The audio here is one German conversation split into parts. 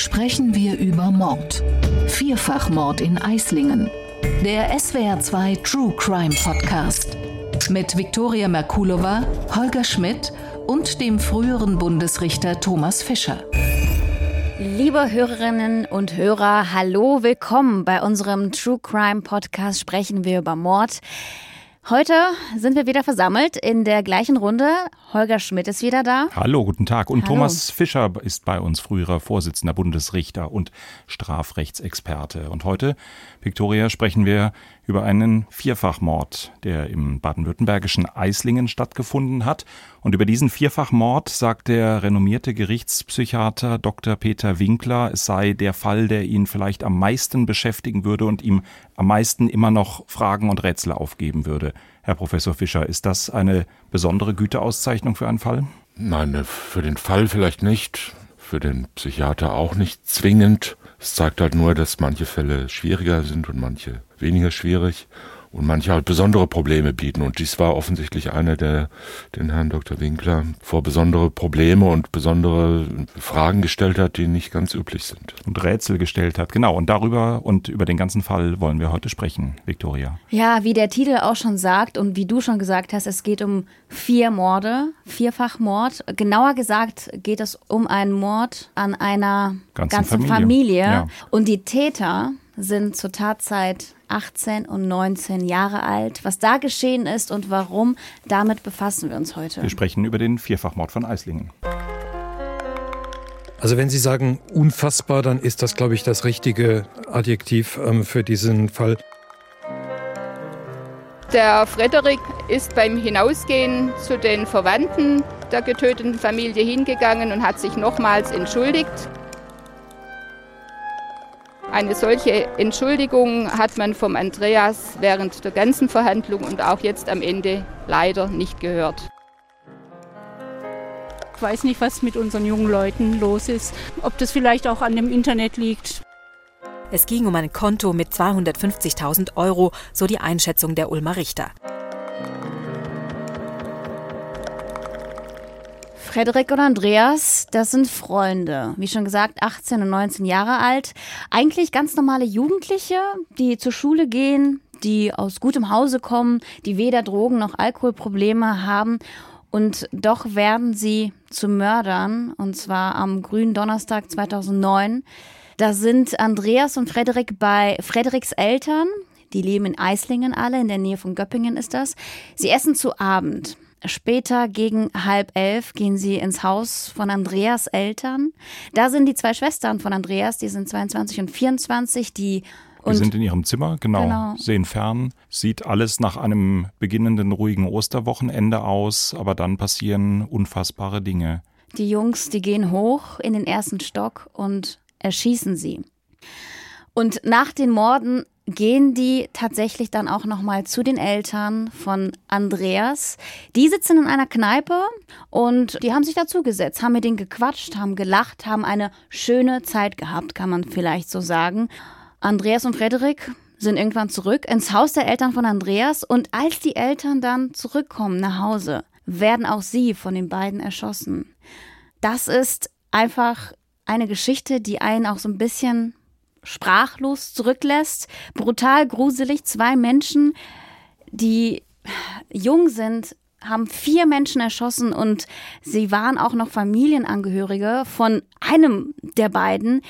sprechen wir über Mord. Vierfachmord in Eislingen. Der SWR2 True Crime Podcast. Mit Viktoria Merkulova, Holger Schmidt und dem früheren Bundesrichter Thomas Fischer. Liebe Hörerinnen und Hörer, hallo, willkommen bei unserem True Crime Podcast Sprechen wir über Mord. Heute sind wir wieder versammelt in der gleichen Runde. Holger Schmidt ist wieder da. Hallo, guten Tag. Und Hallo. Thomas Fischer ist bei uns, früherer Vorsitzender Bundesrichter und Strafrechtsexperte. Und heute, Viktoria, sprechen wir über einen Vierfachmord, der im baden-württembergischen Eislingen stattgefunden hat. Und über diesen Vierfachmord sagt der renommierte Gerichtspsychiater Dr. Peter Winkler, es sei der Fall, der ihn vielleicht am meisten beschäftigen würde und ihm am meisten immer noch Fragen und Rätsel aufgeben würde. Herr Professor Fischer, ist das eine besondere Güteauszeichnung für einen Fall? Nein, für den Fall vielleicht nicht, für den Psychiater auch nicht zwingend. Es zeigt halt nur, dass manche Fälle schwieriger sind und manche weniger schwierig und manche halt besondere Probleme bieten. Und dies war offensichtlich einer, der den Herrn Dr. Winkler vor besondere Probleme und besondere Fragen gestellt hat, die nicht ganz üblich sind. Und Rätsel gestellt hat. Genau. Und darüber und über den ganzen Fall wollen wir heute sprechen, Viktoria. Ja, wie der Titel auch schon sagt und wie du schon gesagt hast, es geht um vier Morde, Vierfachmord. Genauer gesagt geht es um einen Mord an einer Ganzen ganzen Familie. Familie. Ja. Und die Täter sind zur Tatzeit 18 und 19 Jahre alt. Was da geschehen ist und warum, damit befassen wir uns heute. Wir sprechen über den Vierfachmord von Eislingen. Also wenn Sie sagen unfassbar, dann ist das, glaube ich, das richtige Adjektiv ähm, für diesen Fall. Der Frederik ist beim Hinausgehen zu den Verwandten der getöteten Familie hingegangen und hat sich nochmals entschuldigt. Eine solche Entschuldigung hat man vom Andreas während der ganzen Verhandlung und auch jetzt am Ende leider nicht gehört. Ich weiß nicht, was mit unseren jungen Leuten los ist. Ob das vielleicht auch an dem Internet liegt. Es ging um ein Konto mit 250.000 Euro, so die Einschätzung der Ulmer Richter. Frederik und Andreas, das sind Freunde. Wie schon gesagt, 18 und 19 Jahre alt. Eigentlich ganz normale Jugendliche, die zur Schule gehen, die aus gutem Hause kommen, die weder Drogen noch Alkoholprobleme haben. Und doch werden sie zu Mördern, und zwar am grünen Donnerstag 2009. Da sind Andreas und Frederik bei Frederiks Eltern. Die leben in Eislingen alle, in der Nähe von Göppingen ist das. Sie essen zu Abend. Später gegen halb elf gehen sie ins Haus von Andreas Eltern. Da sind die zwei Schwestern von Andreas, die sind 22 und 24, die Wir sind in ihrem Zimmer, genau, Genau. sehen fern, sieht alles nach einem beginnenden ruhigen Osterwochenende aus, aber dann passieren unfassbare Dinge. Die Jungs, die gehen hoch in den ersten Stock und erschießen sie. Und nach den Morden gehen die tatsächlich dann auch noch mal zu den Eltern von Andreas. Die sitzen in einer Kneipe und die haben sich dazugesetzt, haben mit denen gequatscht, haben gelacht, haben eine schöne Zeit gehabt, kann man vielleicht so sagen. Andreas und Frederik sind irgendwann zurück ins Haus der Eltern von Andreas und als die Eltern dann zurückkommen nach Hause, werden auch sie von den beiden erschossen. Das ist einfach eine Geschichte, die einen auch so ein bisschen sprachlos zurücklässt. Brutal, gruselig. Zwei Menschen, die jung sind, haben vier Menschen erschossen und sie waren auch noch Familienangehörige von einem der beiden.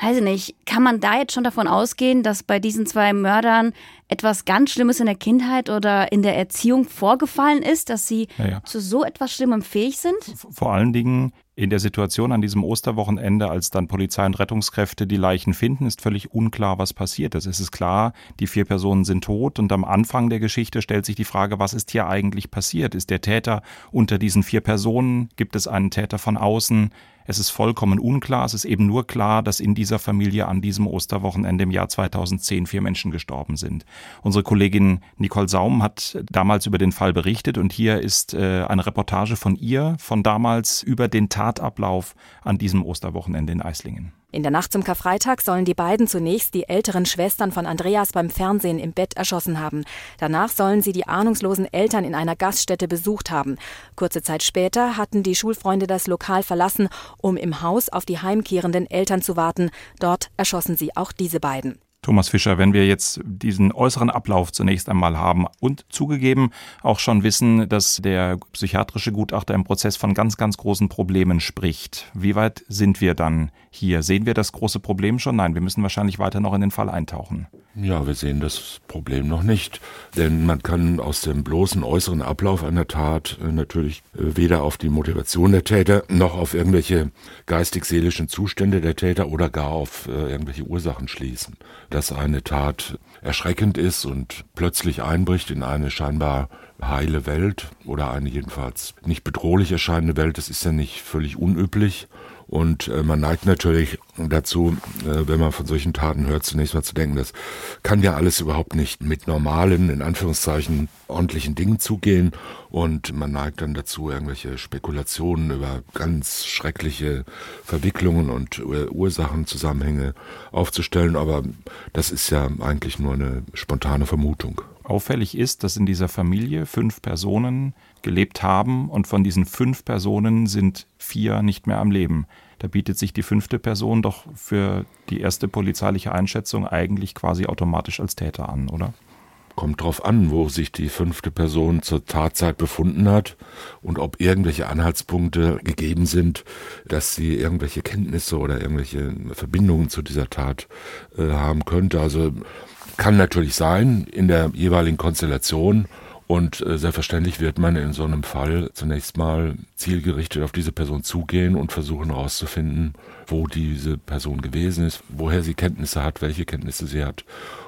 Weiß ich nicht, kann man da jetzt schon davon ausgehen, dass bei diesen zwei Mördern etwas ganz Schlimmes in der Kindheit oder in der Erziehung vorgefallen ist, dass sie Ja, ja. zu so etwas Schlimmem fähig sind? Vor allen Dingen in der Situation an diesem Osterwochenende, als dann Polizei und Rettungskräfte die Leichen finden, ist völlig unklar, was passiert ist. Es ist klar, die vier Personen sind tot und am Anfang der Geschichte stellt sich die Frage, was ist hier eigentlich passiert? Ist der Täter unter diesen vier Personen? Gibt es einen Täter von außen? Es ist vollkommen unklar. Es ist eben nur klar, dass in dieser Familie an diesem Osterwochenende im Jahr 2010 vier Menschen gestorben sind. Unsere Kollegin Nicole Saum hat damals über den Fall berichtet und hier ist äh, eine Reportage von ihr von damals über den Tatablauf an diesem Osterwochenende in Eislingen. In der Nacht zum Karfreitag sollen die beiden zunächst die älteren Schwestern von Andreas beim Fernsehen im Bett erschossen haben. Danach sollen sie die ahnungslosen Eltern in einer Gaststätte besucht haben. Kurze Zeit später hatten die Schulfreunde das Lokal verlassen, um im Haus auf die heimkehrenden Eltern zu warten. Dort erschossen sie auch diese beiden. Thomas Fischer, wenn wir jetzt diesen äußeren Ablauf zunächst einmal haben und zugegeben auch schon wissen, dass der psychiatrische Gutachter im Prozess von ganz, ganz großen Problemen spricht, wie weit sind wir dann hier? Sehen wir das große Problem schon? Nein, wir müssen wahrscheinlich weiter noch in den Fall eintauchen. Ja, wir sehen das Problem noch nicht, denn man kann aus dem bloßen äußeren Ablauf einer Tat äh, natürlich äh, weder auf die Motivation der Täter noch auf irgendwelche geistig-seelischen Zustände der Täter oder gar auf äh, irgendwelche Ursachen schließen. Dass eine Tat erschreckend ist und plötzlich einbricht in eine scheinbar heile Welt oder eine jedenfalls nicht bedrohlich erscheinende Welt, das ist ja nicht völlig unüblich. Und äh, man neigt natürlich dazu, äh, wenn man von solchen Taten hört, zunächst mal zu denken, das kann ja alles überhaupt nicht mit normalen, in Anführungszeichen, ordentlichen Dingen zugehen. Und man neigt dann dazu, irgendwelche Spekulationen über ganz schreckliche Verwicklungen und äh, Ursachenzusammenhänge aufzustellen. Aber das ist ja eigentlich nur eine spontane Vermutung. Auffällig ist, dass in dieser Familie fünf Personen gelebt haben und von diesen fünf Personen sind vier nicht mehr am Leben. Da bietet sich die fünfte Person doch für die erste polizeiliche Einschätzung eigentlich quasi automatisch als Täter an, oder? Kommt drauf an, wo sich die fünfte Person zur Tatzeit befunden hat und ob irgendwelche Anhaltspunkte gegeben sind, dass sie irgendwelche Kenntnisse oder irgendwelche Verbindungen zu dieser Tat äh, haben könnte. Also kann natürlich sein in der jeweiligen Konstellation. Und äh, selbstverständlich wird man in so einem Fall zunächst mal zielgerichtet auf diese Person zugehen und versuchen herauszufinden, wo diese Person gewesen ist, woher sie Kenntnisse hat, welche Kenntnisse sie hat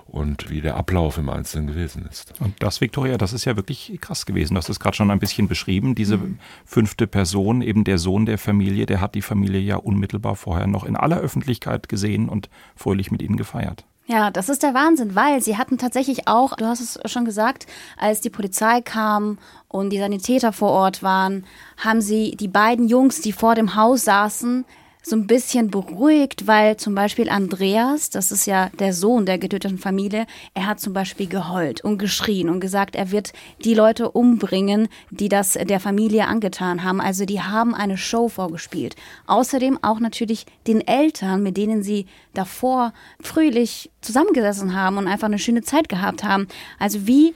und wie der Ablauf im Einzelnen gewesen ist. Und das, Viktoria, das ist ja wirklich krass gewesen. Du hast es gerade schon ein bisschen beschrieben. Diese mhm. fünfte Person, eben der Sohn der Familie, der hat die Familie ja unmittelbar vorher noch in aller Öffentlichkeit gesehen und fröhlich mit ihnen gefeiert. Ja, das ist der Wahnsinn, weil sie hatten tatsächlich auch, du hast es schon gesagt, als die Polizei kam und die Sanitäter vor Ort waren, haben sie die beiden Jungs, die vor dem Haus saßen, so ein bisschen beruhigt, weil zum Beispiel Andreas, das ist ja der Sohn der getöteten Familie, er hat zum Beispiel geheult und geschrien und gesagt, er wird die Leute umbringen, die das der Familie angetan haben. Also die haben eine Show vorgespielt. Außerdem auch natürlich den Eltern, mit denen sie davor fröhlich zusammengesessen haben und einfach eine schöne Zeit gehabt haben. Also wie,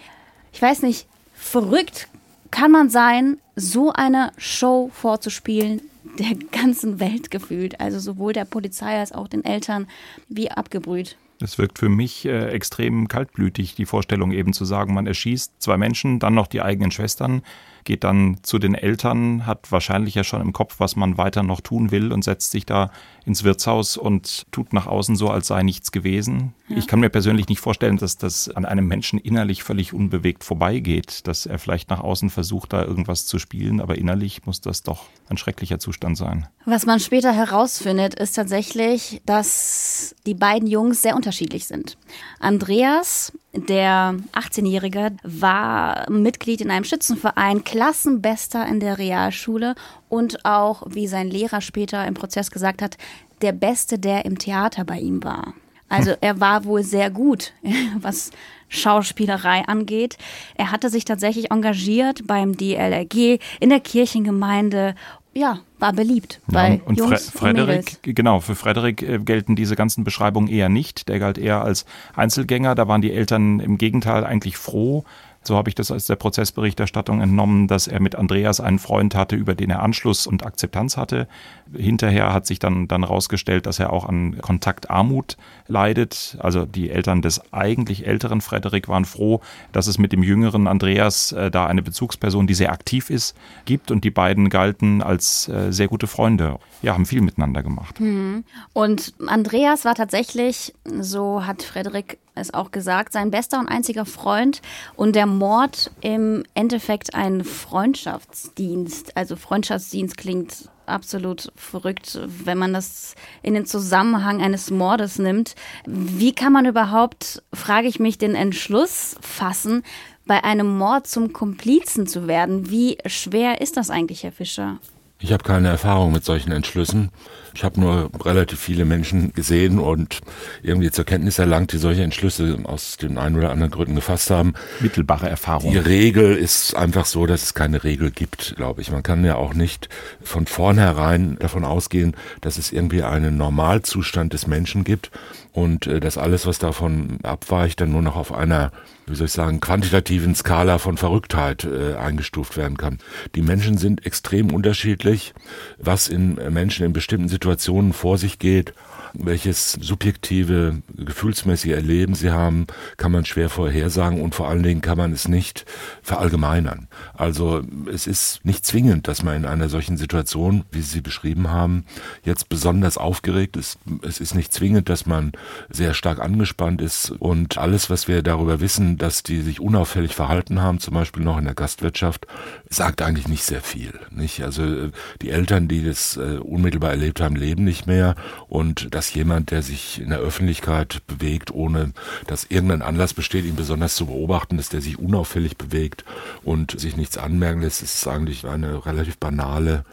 ich weiß nicht, verrückt kann man sein, so eine Show vorzuspielen, der ganzen Welt gefühlt. Also sowohl der Polizei als auch den Eltern wie abgebrüht. Es wirkt für mich äh, extrem kaltblütig, die Vorstellung eben zu sagen, man erschießt zwei Menschen, dann noch die eigenen Schwestern geht dann zu den Eltern, hat wahrscheinlich ja schon im Kopf, was man weiter noch tun will und setzt sich da ins Wirtshaus und tut nach außen so, als sei nichts gewesen. Ja. Ich kann mir persönlich nicht vorstellen, dass das an einem Menschen innerlich völlig unbewegt vorbeigeht, dass er vielleicht nach außen versucht, da irgendwas zu spielen, aber innerlich muss das doch ein schrecklicher Zustand sein. Was man später herausfindet, ist tatsächlich, dass die beiden Jungs sehr unterschiedlich sind. Andreas der 18-Jährige war Mitglied in einem Schützenverein, Klassenbester in der Realschule und auch, wie sein Lehrer später im Prozess gesagt hat, der Beste, der im Theater bei ihm war. Also er war wohl sehr gut, was Schauspielerei angeht. Er hatte sich tatsächlich engagiert beim DLRG, in der Kirchengemeinde ja, war beliebt bei und Jungs Fre Frederik, und genau, für Frederik äh, gelten diese ganzen Beschreibungen eher nicht. Der galt eher als Einzelgänger. Da waren die Eltern im Gegenteil eigentlich froh, so habe ich das aus der Prozessberichterstattung entnommen, dass er mit Andreas einen Freund hatte, über den er Anschluss und Akzeptanz hatte. Hinterher hat sich dann, dann dass er auch an Kontaktarmut leidet. Also die Eltern des eigentlich älteren Frederik waren froh, dass es mit dem jüngeren Andreas äh, da eine Bezugsperson, die sehr aktiv ist, gibt. Und die beiden galten als äh, sehr gute Freunde. Ja, haben viel miteinander gemacht. Mhm. Und Andreas war tatsächlich, so hat Frederik es auch gesagt, sein bester und einziger Freund und der Mord im Endeffekt ein Freundschaftsdienst. Also Freundschaftsdienst klingt absolut verrückt, wenn man das in den Zusammenhang eines Mordes nimmt. Wie kann man überhaupt, frage ich mich, den Entschluss fassen, bei einem Mord zum Komplizen zu werden? Wie schwer ist das eigentlich, Herr Fischer? Ich habe keine Erfahrung mit solchen Entschlüssen. Ich habe nur relativ viele Menschen gesehen und irgendwie zur Kenntnis erlangt, die solche Entschlüsse aus den ein oder anderen Gründen gefasst haben. Mittelbare Erfahrung. Die Regel ist einfach so, dass es keine Regel gibt, glaube ich. Man kann ja auch nicht von vornherein davon ausgehen, dass es irgendwie einen Normalzustand des Menschen gibt und äh, dass alles, was davon abweicht, dann nur noch auf einer, wie soll ich sagen, quantitativen Skala von Verrücktheit äh, eingestuft werden kann. Die Menschen sind extrem unterschiedlich, was in Menschen in bestimmten Situationen vor sich geht welches subjektive, gefühlsmäßige Erleben sie haben, kann man schwer vorhersagen und vor allen Dingen kann man es nicht verallgemeinern. Also es ist nicht zwingend, dass man in einer solchen Situation, wie Sie beschrieben haben, jetzt besonders aufgeregt ist. Es ist nicht zwingend, dass man sehr stark angespannt ist und alles, was wir darüber wissen, dass die sich unauffällig verhalten haben, zum Beispiel noch in der Gastwirtschaft, sagt eigentlich nicht sehr viel. Nicht? Also die Eltern, die das äh, unmittelbar erlebt haben, leben nicht mehr und das dass jemand, der sich in der Öffentlichkeit bewegt, ohne dass irgendein Anlass besteht, ihn besonders zu beobachten, dass der sich unauffällig bewegt und sich nichts anmerken lässt, ist eigentlich eine relativ banale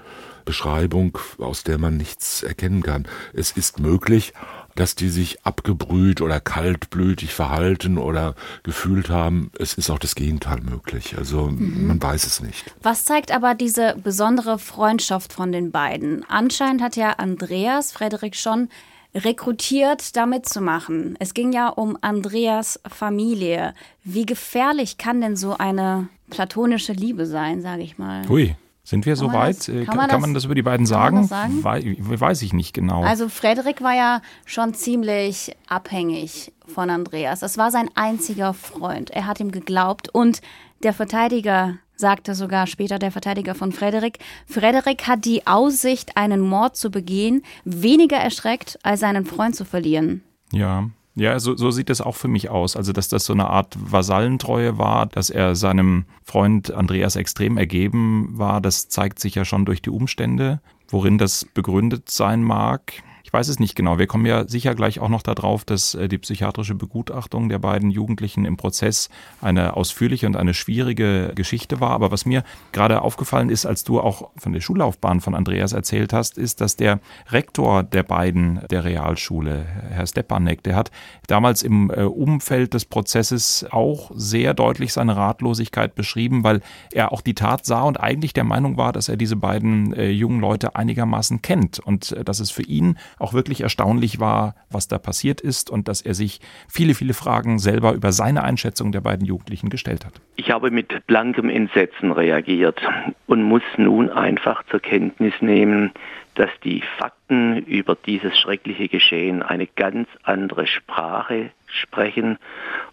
Beschreibung, aus der man nichts erkennen kann. Es ist möglich, dass die sich abgebrüht oder kaltblütig verhalten oder gefühlt haben. Es ist auch das Gegenteil möglich. Also mhm. man weiß es nicht. Was zeigt aber diese besondere Freundschaft von den beiden? Anscheinend hat ja Andreas Frederik schon rekrutiert, da mitzumachen. Es ging ja um Andreas Familie. Wie gefährlich kann denn so eine platonische Liebe sein, sage ich mal? Hui. Sind wir so weit? Das, kann, kann, man, kann das, man, das, über die beiden sagen? sagen? We weiß ich nicht genau. Also Frederik war ja schon ziemlich abhängig von Andreas. Es war sein einziger Freund. Er hat ihm geglaubt und der Verteidiger sagte sogar später der Verteidiger von Frederik, Frederik hat die Aussicht, einen Mord zu begehen, weniger erschreckt, als seinen Freund zu verlieren. Ja, ja, so, so sieht es auch für mich aus. Also, dass das so eine Art Vasallentreue war, dass er seinem Freund Andreas extrem ergeben war, das zeigt sich ja schon durch die Umstände. Worin das begründet sein mag, ich weiß es nicht genau. Wir kommen ja sicher gleich auch noch darauf, dass äh, die psychiatrische Begutachtung der beiden Jugendlichen im Prozess eine ausführliche und eine schwierige Geschichte war. Aber was mir gerade aufgefallen ist, als du auch von der Schullaufbahn von Andreas erzählt hast, ist, dass der Rektor der beiden der Realschule, Herr Stepanek, der hat damals im äh, Umfeld des Prozesses auch sehr deutlich seine Ratlosigkeit beschrieben, weil er auch die Tat sah und eigentlich der Meinung war, dass er diese beiden äh, jungen Leute einigermaßen kennt und dass es für ihn auch wirklich erstaunlich war, was da passiert ist und dass er sich viele, viele Fragen selber über seine Einschätzung der beiden Jugendlichen gestellt hat. Ich habe mit blankem Entsetzen reagiert und muss nun einfach zur Kenntnis nehmen, dass die Fakten über dieses schreckliche Geschehen eine ganz andere Sprache sprechen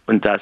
und das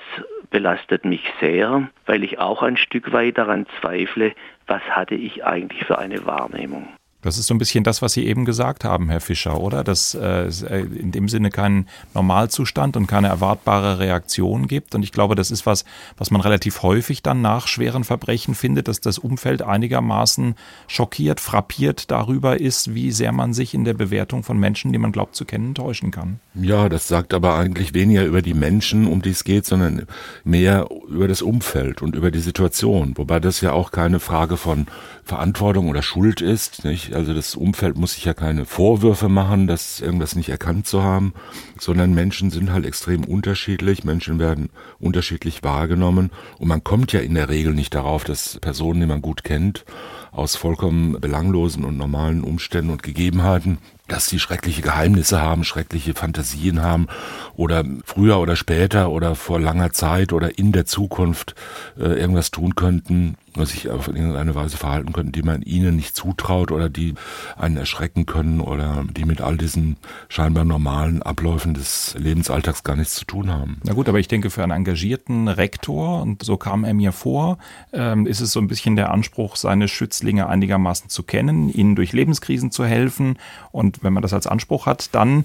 belastet mich sehr, weil ich auch ein Stück weit daran zweifle, was hatte ich eigentlich für eine Wahrnehmung. Das ist so ein bisschen das, was Sie eben gesagt haben, Herr Fischer, oder? Dass es äh, in dem Sinne keinen Normalzustand und keine erwartbare Reaktion gibt. Und ich glaube, das ist was, was man relativ häufig dann nach schweren Verbrechen findet, dass das Umfeld einigermaßen schockiert, frappiert darüber ist, wie sehr man sich in der Bewertung von Menschen, die man glaubt zu kennen, täuschen kann. Ja, das sagt aber eigentlich weniger über die Menschen, um die es geht, sondern mehr über das Umfeld und über die Situation. Wobei das ja auch keine Frage von Verantwortung oder Schuld ist, nicht? Also das Umfeld muss sich ja keine Vorwürfe machen, das irgendwas nicht erkannt zu haben, sondern Menschen sind halt extrem unterschiedlich, Menschen werden unterschiedlich wahrgenommen. Und man kommt ja in der Regel nicht darauf, dass Personen, die man gut kennt, aus vollkommen belanglosen und normalen Umständen und Gegebenheiten dass sie schreckliche Geheimnisse haben, schreckliche Fantasien haben oder früher oder später oder vor langer Zeit oder in der Zukunft äh, irgendwas tun könnten, sich auf irgendeine Weise verhalten könnten, die man ihnen nicht zutraut oder die einen erschrecken können oder die mit all diesen scheinbar normalen Abläufen des Lebensalltags gar nichts zu tun haben. Na gut, aber ich denke, für einen engagierten Rektor, und so kam er mir vor, ähm, ist es so ein bisschen der Anspruch, seine Schützlinge einigermaßen zu kennen, ihnen durch Lebenskrisen zu helfen. Und wenn man das als Anspruch hat, dann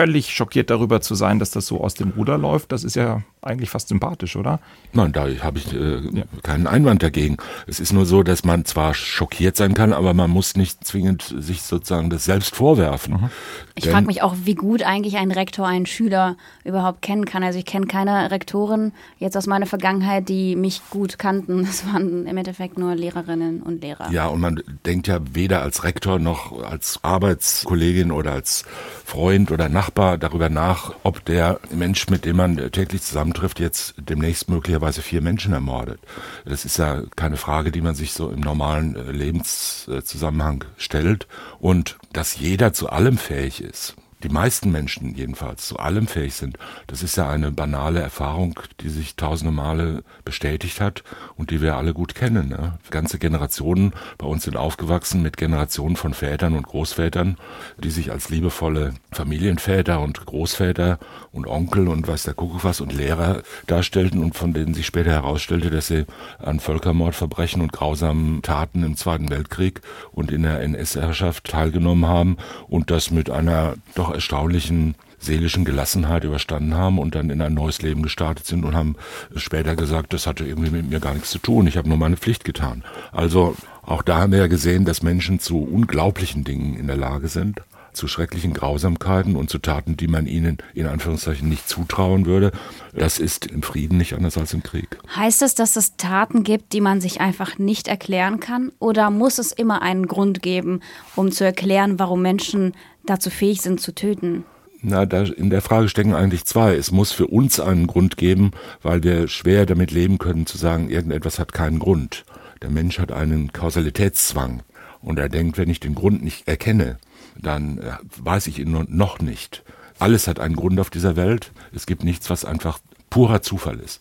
völlig schockiert darüber zu sein, dass das so aus dem Ruder läuft, das ist ja eigentlich fast sympathisch, oder? Nein, da habe ich äh, ja. keinen Einwand dagegen. Es ist nur so, dass man zwar schockiert sein kann, aber man muss nicht zwingend sich sozusagen das selbst vorwerfen. Mhm. Ich frage mich auch, wie gut eigentlich ein Rektor einen Schüler überhaupt kennen kann. Also ich kenne keine Rektoren jetzt aus meiner Vergangenheit, die mich gut kannten. Das waren im Endeffekt nur Lehrerinnen und Lehrer. Ja, und man denkt ja weder als Rektor noch als Arbeitskollegin oder als Freund oder Nachbar darüber nach, ob der Mensch, mit dem man täglich zusammentrifft, jetzt demnächst möglicherweise vier Menschen ermordet. Das ist ja keine Frage, die man sich so im normalen äh, Lebenszusammenhang stellt. Und dass jeder zu allem fähig ist, die meisten Menschen jedenfalls zu allem fähig sind, das ist ja eine banale Erfahrung, die sich tausende Male bestätigt hat und die wir alle gut kennen. Ne? Ganze Generationen bei uns sind aufgewachsen mit Generationen von Vätern und Großvätern, die sich als liebevolle Familienväter und Großväter und Onkel und weiß der Kuckuck was und Lehrer darstellten und von denen sich später herausstellte, dass sie an Völkermordverbrechen und grausamen Taten im Zweiten Weltkrieg und in der NS-Herrschaft teilgenommen haben und das mit einer doch doch erstaunlichen seelischen Gelassenheit überstanden haben und dann in ein neues Leben gestartet sind und haben später gesagt, das hatte irgendwie mit mir gar nichts zu tun, ich habe nur meine Pflicht getan. Also auch da haben wir ja gesehen, dass Menschen zu unglaublichen Dingen in der Lage sind zu schrecklichen Grausamkeiten und zu Taten, die man ihnen in Anführungszeichen nicht zutrauen würde. Das ist im Frieden nicht anders als im Krieg. Heißt das, dass es Taten gibt, die man sich einfach nicht erklären kann? Oder muss es immer einen Grund geben, um zu erklären, warum Menschen dazu fähig sind zu töten? Na, da in der Frage stecken eigentlich zwei. Es muss für uns einen Grund geben, weil wir schwer damit leben können zu sagen, irgendetwas hat keinen Grund. Der Mensch hat einen Kausalitätszwang und er denkt, wenn ich den Grund nicht erkenne, dann äh, weiß ich ihn noch nicht. Alles hat einen Grund auf dieser Welt. Es gibt nichts, was einfach purer Zufall ist,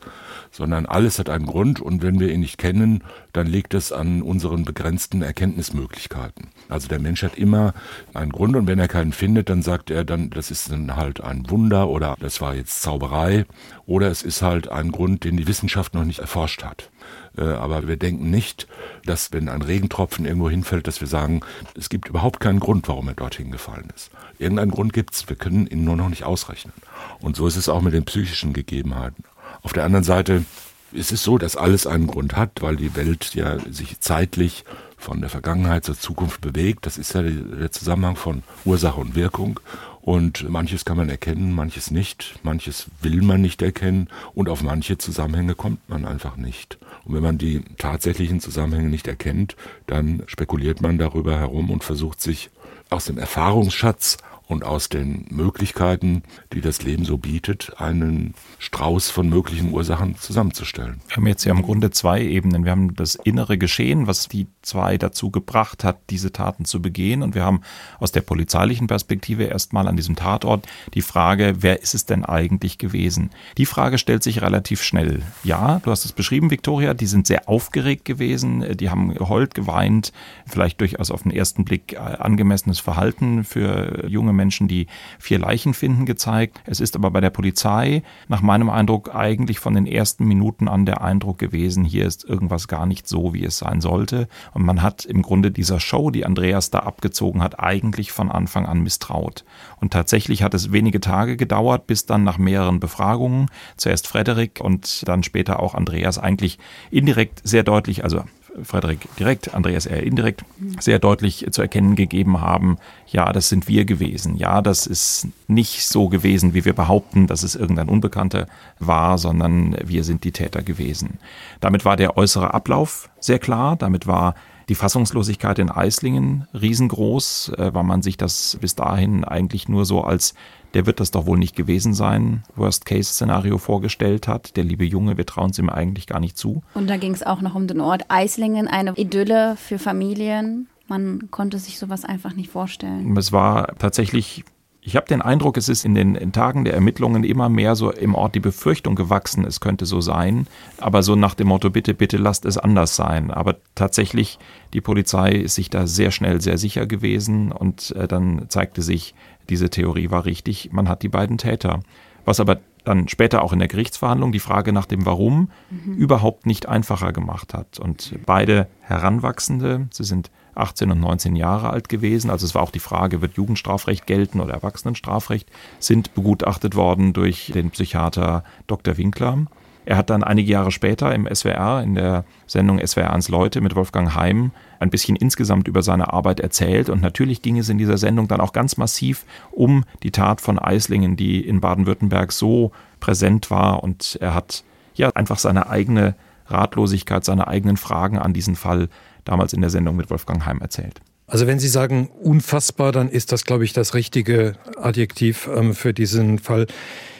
sondern alles hat einen Grund und wenn wir ihn nicht kennen, dann liegt es an unseren begrenzten Erkenntnismöglichkeiten. Also der Mensch hat immer einen Grund und wenn er keinen findet, dann sagt er dann, das ist dann halt ein Wunder oder das war jetzt Zauberei oder es ist halt ein Grund, den die Wissenschaft noch nicht erforscht hat. Äh, aber wir denken nicht, dass wenn ein Regentropfen irgendwo hinfällt, dass wir sagen, es gibt überhaupt keinen Grund, warum er dorthin gefallen ist. Irgendeinen Grund gibt's, wir können ihn nur noch nicht ausrechnen. Und so ist es auch mit den psychischen Gegebenheiten. Auf der anderen Seite ist es so, dass alles einen Grund hat, weil die Welt ja sich zeitlich von der Vergangenheit zur Zukunft bewegt. Das ist ja der Zusammenhang von Ursache und Wirkung. Und manches kann man erkennen, manches nicht, manches will man nicht erkennen und auf manche Zusammenhänge kommt man einfach nicht. Und wenn man die tatsächlichen Zusammenhänge nicht erkennt, dann spekuliert man darüber herum und versucht sich aus dem Erfahrungsschatz und aus den Möglichkeiten, die das Leben so bietet, einen Strauß von möglichen Ursachen zusammenzustellen. Wir haben jetzt ja im Grunde zwei Ebenen. Wir haben das innere Geschehen, was die zwei dazu gebracht hat, diese Taten zu begehen. Und wir haben aus der polizeilichen Perspektive erstmal an diesem Tatort die Frage, wer ist es denn eigentlich gewesen? Die Frage stellt sich relativ schnell. Ja, du hast es beschrieben, Viktoria, die sind sehr aufgeregt gewesen, die haben geheult, geweint, vielleicht durchaus auf den ersten Blick äh, angemessenes Verhalten für junge Menschen, die vier Leichen finden, gezeigt. Es ist aber bei der Polizei nach meinem Eindruck eigentlich von den ersten Minuten an der Eindruck gewesen, hier ist irgendwas gar nicht so, wie es sein sollte. Und man hat im Grunde dieser Show, die Andreas da abgezogen hat, eigentlich von Anfang an misstraut. Und tatsächlich hat es wenige Tage gedauert, bis dann nach mehreren Befragungen, zuerst Frederik und dann später auch Andreas, eigentlich indirekt sehr deutlich, also Frederik direkt, Andreas eher indirekt, sehr deutlich zu erkennen gegeben haben, ja, das sind wir gewesen. Ja, das ist nicht so gewesen, wie wir behaupten, dass es irgendein Unbekannter war, sondern wir sind die Täter gewesen. Damit war der äußere Ablauf sehr klar, damit war die Fassungslosigkeit in Eislingen riesengroß, äh, weil man sich das bis dahin eigentlich nur so als der wird das doch wohl nicht gewesen sein, Worst-Case-Szenario vorgestellt hat. Der liebe Junge, wir trauen es ihm eigentlich gar nicht zu. Und da ging es auch noch um den Ort Eislingen, eine Idylle für Familien. Man konnte sich sowas einfach nicht vorstellen. Es war tatsächlich ich habe den Eindruck, es ist in den in Tagen der Ermittlungen immer mehr so im Ort die Befürchtung gewachsen, es könnte so sein, aber so nach dem Motto, bitte, bitte lasst es anders sein. Aber tatsächlich, die Polizei ist sich da sehr schnell sehr sicher gewesen und äh, dann zeigte sich, diese Theorie war richtig, man hat die beiden Täter. Was aber dann später auch in der Gerichtsverhandlung die Frage nach dem Warum mhm. überhaupt nicht einfacher gemacht hat. Und beide Heranwachsende, sie sind 18 und 19 Jahre alt gewesen. Also es war auch die Frage, wird Jugendstrafrecht gelten oder Erwachsenenstrafrecht, sind begutachtet worden durch den Psychiater Dr. Winkler. Er hat dann einige Jahre später im SWR, in der Sendung SWR 1 Leute mit Wolfgang Heim, ein bisschen insgesamt über seine Arbeit erzählt. Und natürlich ging es in dieser Sendung dann auch ganz massiv um die Tat von Eislingen, die in Baden-Württemberg so präsent war. Und er hat ja einfach seine eigene Ratlosigkeit, seine eigenen Fragen an diesen Fall damals in der Sendung mit Wolfgang Heim erzählt. Also wenn Sie sagen unfassbar, dann ist das, glaube ich, das richtige Adjektiv ähm, für diesen Fall.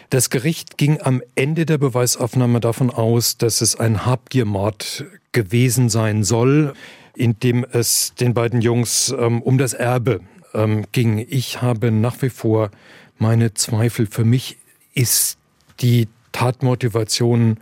Das Gericht ging am Ende der Beweisaufnahme davon aus, dass es ein Habgiermord gewesen sein soll, in dem es den beiden Jungs ähm, um das Erbe ähm, ging. Ich habe nach wie vor meine Zweifel. Für mich ist die Tatmotivation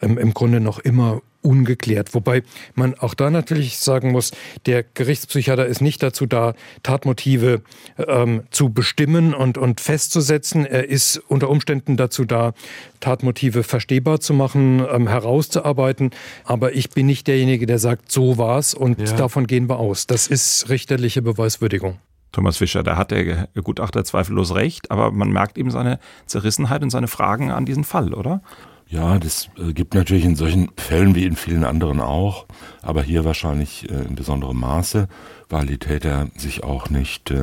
ähm, im Grunde noch immer ungeklärt. Wobei man auch da natürlich sagen muss, der Gerichtspsychiater ist nicht dazu da, Tatmotive ähm, zu bestimmen und, und festzusetzen. Er ist unter Umständen dazu da, Tatmotive verstehbar zu machen, ähm, herauszuarbeiten. Aber ich bin nicht derjenige, der sagt, so war's und ja. davon gehen wir aus. Das ist richterliche Beweiswürdigung. Thomas Fischer, da hat der Gutachter zweifellos recht, aber man merkt eben seine Zerrissenheit und seine Fragen an diesen Fall, oder? Ja, das äh, gibt natürlich in solchen Fällen wie in vielen anderen auch, aber hier wahrscheinlich äh, in besonderem Maße, weil die Täter sich auch nicht äh,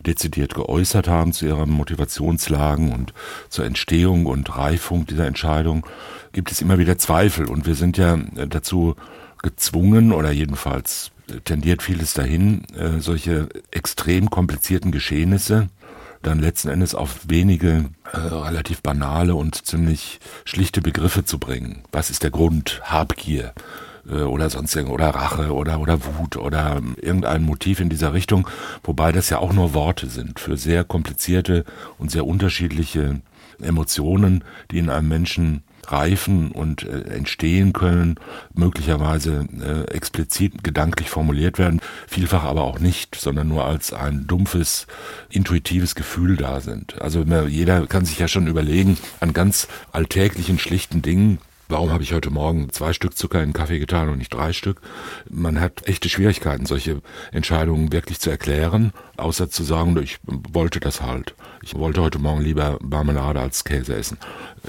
dezidiert geäußert haben zu ihren Motivationslagen und zur Entstehung und Reifung dieser Entscheidung, gibt es immer wieder Zweifel. Und wir sind ja dazu gezwungen oder jedenfalls tendiert vieles dahin, solche extrem komplizierten Geschehnisse dann letzten Endes auf wenige äh, relativ banale und ziemlich schlichte Begriffe zu bringen. Was ist der Grund? Habgier äh, oder sonst irgend oder Rache oder oder Wut oder irgendein Motiv in dieser Richtung, wobei das ja auch nur Worte sind für sehr komplizierte und sehr unterschiedliche Emotionen, die in einem Menschen reifen und äh, entstehen können, möglicherweise äh, explizit gedanklich formuliert werden, vielfach aber auch nicht, sondern nur als ein dumpfes, intuitives Gefühl da sind. Also jeder kann sich ja schon überlegen, an ganz alltäglichen, schlichten Dingen, Warum habe ich heute Morgen zwei Stück Zucker in den Kaffee getan und nicht drei Stück? Man hat echte Schwierigkeiten, solche Entscheidungen wirklich zu erklären, außer zu sagen, ich wollte das halt. Ich wollte heute Morgen lieber Marmelade als Käse essen.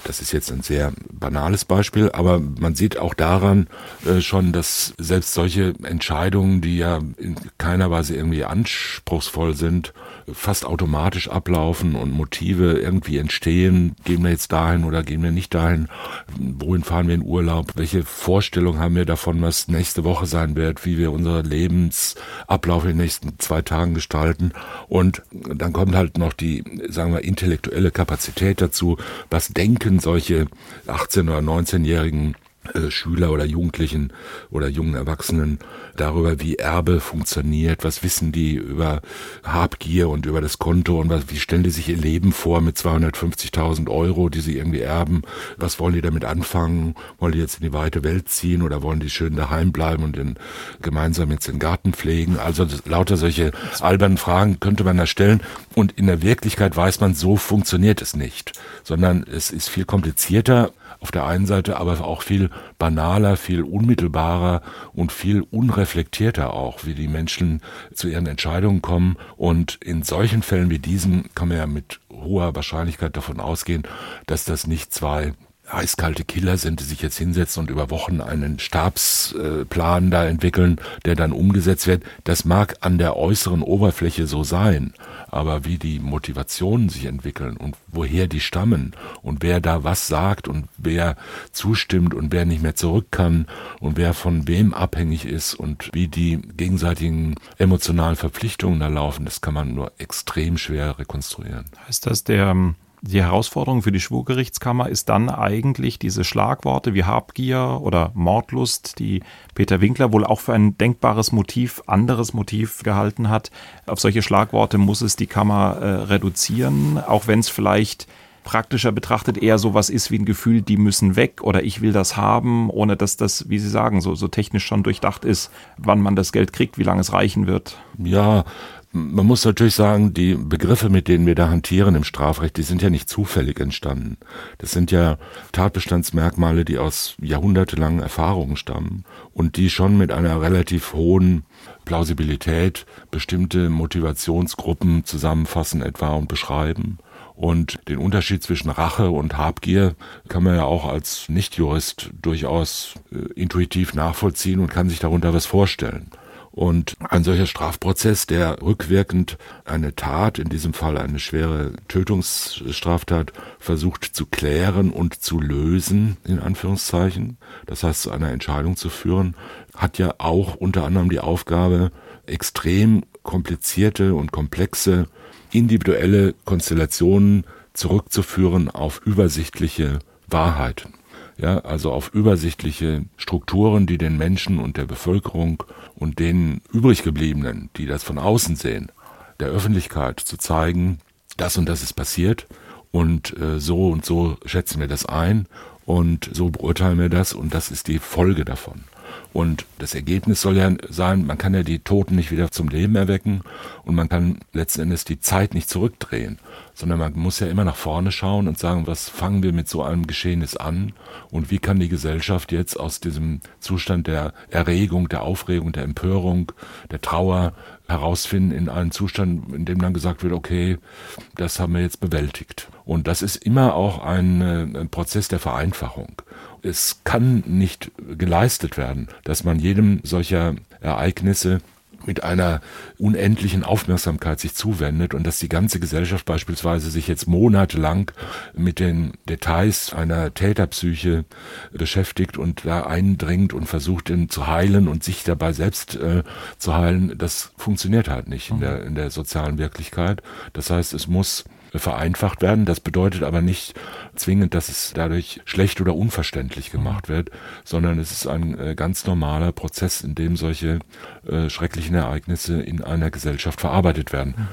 Das ist jetzt ein sehr banales Beispiel, aber man sieht auch daran äh, schon, dass selbst solche Entscheidungen, die ja in keiner Weise irgendwie anspruchsvoll sind, fast automatisch ablaufen und Motive irgendwie entstehen. Gehen wir jetzt dahin oder gehen wir nicht dahin? Wohin fahren wir in Urlaub? Welche Vorstellung haben wir davon, was nächste Woche sein wird? Wie wir unser Lebensablauf in den nächsten zwei Tagen gestalten? Und dann kommt halt noch die, sagen wir, intellektuelle Kapazität dazu. Was denken solche 18- oder 19-jährigen äh, Schüler oder Jugendlichen oder jungen Erwachsenen darüber, wie Erbe funktioniert, was wissen die über Habgier und über das Konto und was, wie stellen die sich ihr Leben vor mit 250.000 Euro, die sie irgendwie erben, was wollen die damit anfangen, wollen die jetzt in die weite Welt ziehen oder wollen die schön daheim bleiben und den, gemeinsam jetzt den Garten pflegen, also das, lauter solche albernen Fragen könnte man da stellen. Und in der Wirklichkeit weiß man, so funktioniert es nicht, sondern es ist viel komplizierter auf der einen Seite aber auch viel banaler, viel unmittelbarer und viel unreflektierter auch, wie die Menschen zu ihren Entscheidungen kommen. Und in solchen Fällen wie diesen kann man ja mit hoher Wahrscheinlichkeit davon ausgehen, dass das nicht zwei eiskalte Killer sind, die sich jetzt hinsetzen und über Wochen einen Stabsplan da entwickeln, der dann umgesetzt wird. Das mag an der äußeren Oberfläche so sein, aber wie die Motivationen sich entwickeln und woher die stammen und wer da was sagt und wer zustimmt und wer nicht mehr zurück kann und wer von wem abhängig ist und wie die gegenseitigen emotionalen Verpflichtungen da laufen, das kann man nur extrem schwer rekonstruieren. Heißt das, der ähm, die Herausforderung für die Schwurgerichtskammer ist dann eigentlich diese Schlagworte wie Habgier oder Mordlust, die Peter Winkler wohl auch für ein denkbares Motiv, anderes Motiv gehalten hat. Auf solche Schlagworte muss es die Kammer äh, reduzieren, auch wenn es vielleicht praktischer betrachtet eher sowas ist wie ein Gefühl, die müssen weg oder ich will das haben, ohne dass das, wie Sie sagen, so, so technisch schon durchdacht ist, wann man das Geld kriegt, wie lange es reichen wird. Ja, Man muss natürlich sagen, die Begriffe, mit denen wir da hantieren im Strafrecht, die sind ja nicht zufällig entstanden. Das sind ja Tatbestandsmerkmale, die aus jahrhundertelangen Erfahrungen stammen und die schon mit einer relativ hohen Plausibilität bestimmte Motivationsgruppen zusammenfassen etwa und beschreiben. Und den Unterschied zwischen Rache und Habgier kann man ja auch als Nichtjurist durchaus äh, intuitiv nachvollziehen und kann sich darunter was vorstellen. Und ein solcher Strafprozess, der rückwirkend eine Tat, in diesem Fall eine schwere Tötungsstraftat, versucht zu klären und zu lösen, in Anführungszeichen, das heißt zu einer Entscheidung zu führen, hat ja auch unter anderem die Aufgabe, extrem komplizierte und komplexe individuelle Konstellationen zurückzuführen auf übersichtliche Wahrheiten. Ja, also auf übersichtliche Strukturen, die den Menschen und der Bevölkerung und den übriggebliebenen, die das von außen sehen, der Öffentlichkeit zu zeigen, das und das ist passiert und äh, so und so schätzen wir das ein und so beurteilen wir das und das ist die Folge davon. Und das Ergebnis soll ja sein, man kann ja die Toten nicht wieder zum Leben erwecken und man kann letzten Endes die Zeit nicht zurückdrehen, sondern man muss ja immer nach vorne schauen und sagen, was fangen wir mit so einem Geschehnis an und wie kann die Gesellschaft jetzt aus diesem Zustand der Erregung, der Aufregung, der Empörung, der Trauer herausfinden in einen Zustand, in dem dann gesagt wird, okay, das haben wir jetzt bewältigt. Und das ist immer auch ein, äh, ein Prozess der Vereinfachung es kann nicht geleistet werden, dass man jedem solcher Ereignisse mit einer unendlichen Aufmerksamkeit sich zuwendet und dass die ganze Gesellschaft beispielsweise sich jetzt monatelang mit den Details einer Täterpsyche beschäftigt und da eindringt und versucht, ihn zu heilen und sich dabei selbst äh, zu heilen, das funktioniert halt nicht in der, in der sozialen Wirklichkeit. Das heißt, es muss vereinfacht werden. Das bedeutet aber nicht zwingend, dass es dadurch schlecht oder unverständlich gemacht wird, sondern es ist ein äh, ganz normaler Prozess, in dem solche äh, schrecklichen Ereignisse in einer Gesellschaft verarbeitet werden.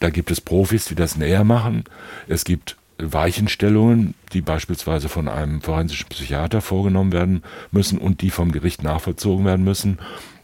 Da gibt es Profis, die das näher machen. Es gibt Weichenstellungen, die beispielsweise von einem forensischen Psychiater vorgenommen werden müssen und die vom Gericht nachvollzogen werden müssen.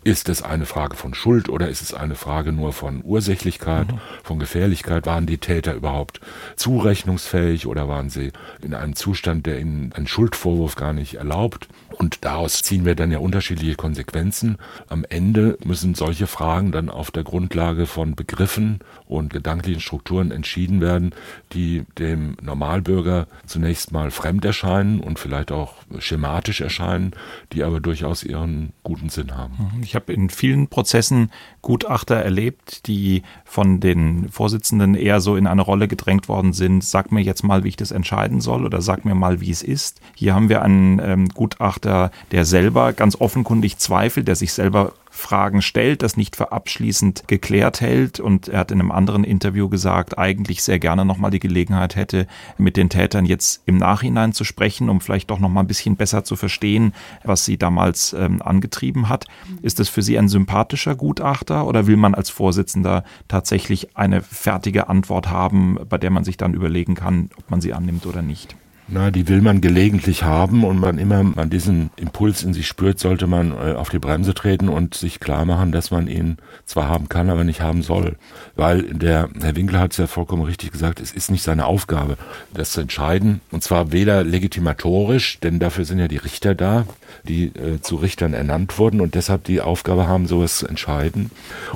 Ist es eine Frage von Schuld oder ist es eine Frage nur von Ursächlichkeit, mhm. von Gefährlichkeit? Waren die Täter überhaupt zurechnungsfähig oder waren sie in einem Zustand, der ihnen einen Schuldvorwurf gar nicht erlaubt? Und daraus ziehen wir dann ja unterschiedliche Konsequenzen. Am Ende müssen solche Fragen dann auf der Grundlage von Begriffen und gedanklichen Strukturen entschieden werden, die dem Normalbürger zunächst mal fremd erscheinen und vielleicht auch schematisch erscheinen, die aber durchaus ihren guten Sinn haben. Mhm. Ich habe in vielen Prozessen Gutachter erlebt, die von den Vorsitzenden eher so in eine Rolle gedrängt worden sind. Sag mir jetzt mal, wie ich das entscheiden soll oder sag mir mal, wie es ist. Hier haben wir einen ähm, Gutachter, der selber ganz offenkundig zweifelt, der sich selber Fragen stellt, das nicht für abschließend geklärt hält. Und er hat in einem anderen Interview gesagt, eigentlich sehr gerne nochmal die Gelegenheit hätte, mit den Tätern jetzt im Nachhinein zu sprechen, um vielleicht doch nochmal ein bisschen besser zu verstehen, was sie damals ähm, angetrieben hat. Ist das für Sie ein sympathischer Gutachter oder will man als Vorsitzender tatsächlich eine fertige Antwort haben, bei der man sich dann überlegen kann, ob man sie annimmt oder nicht? Na, die will man gelegentlich haben und man immer man diesen Impuls in sich spürt, sollte man äh, auf die Bremse treten und sich klar machen, dass man ihn zwar haben kann, aber nicht haben soll. Weil der Herr Winkler hat es ja vollkommen richtig gesagt, es ist nicht seine Aufgabe, das zu entscheiden. Und zwar weder legitimatorisch, denn dafür sind ja die Richter da, die äh, zu Richtern ernannt wurden und deshalb die Aufgabe haben, sowas zu entscheiden.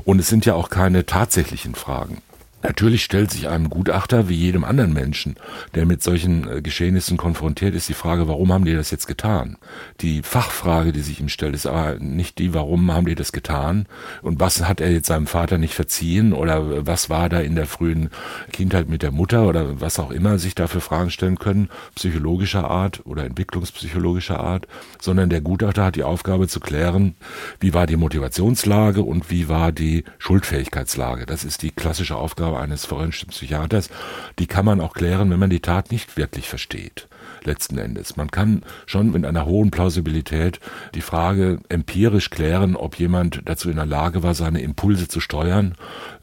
Und es sind ja auch keine tatsächlichen Fragen. Natürlich stellt sich einem Gutachter wie jedem anderen Menschen, der mit solchen äh, Geschehnissen konfrontiert ist, die Frage, warum haben die das jetzt getan? Die Fachfrage, die sich ihm stellt, ist aber nicht die, warum haben die das getan und was hat er jetzt seinem Vater nicht verziehen oder was war da in der frühen Kindheit mit der Mutter oder was auch immer sich da für Fragen stellen können, psychologischer Art oder entwicklungspsychologischer Art, sondern der Gutachter hat die Aufgabe zu klären, wie war die Motivationslage und wie war die Schuldfähigkeitslage. Das ist die klassische Aufgabe Aufgabe eines forensischen Psychiaters, die kann man auch klären, wenn man die Tat nicht wirklich versteht letzten Endes. Man kann schon mit einer hohen Plausibilität die Frage empirisch klären, ob jemand dazu in der Lage war, seine Impulse zu steuern,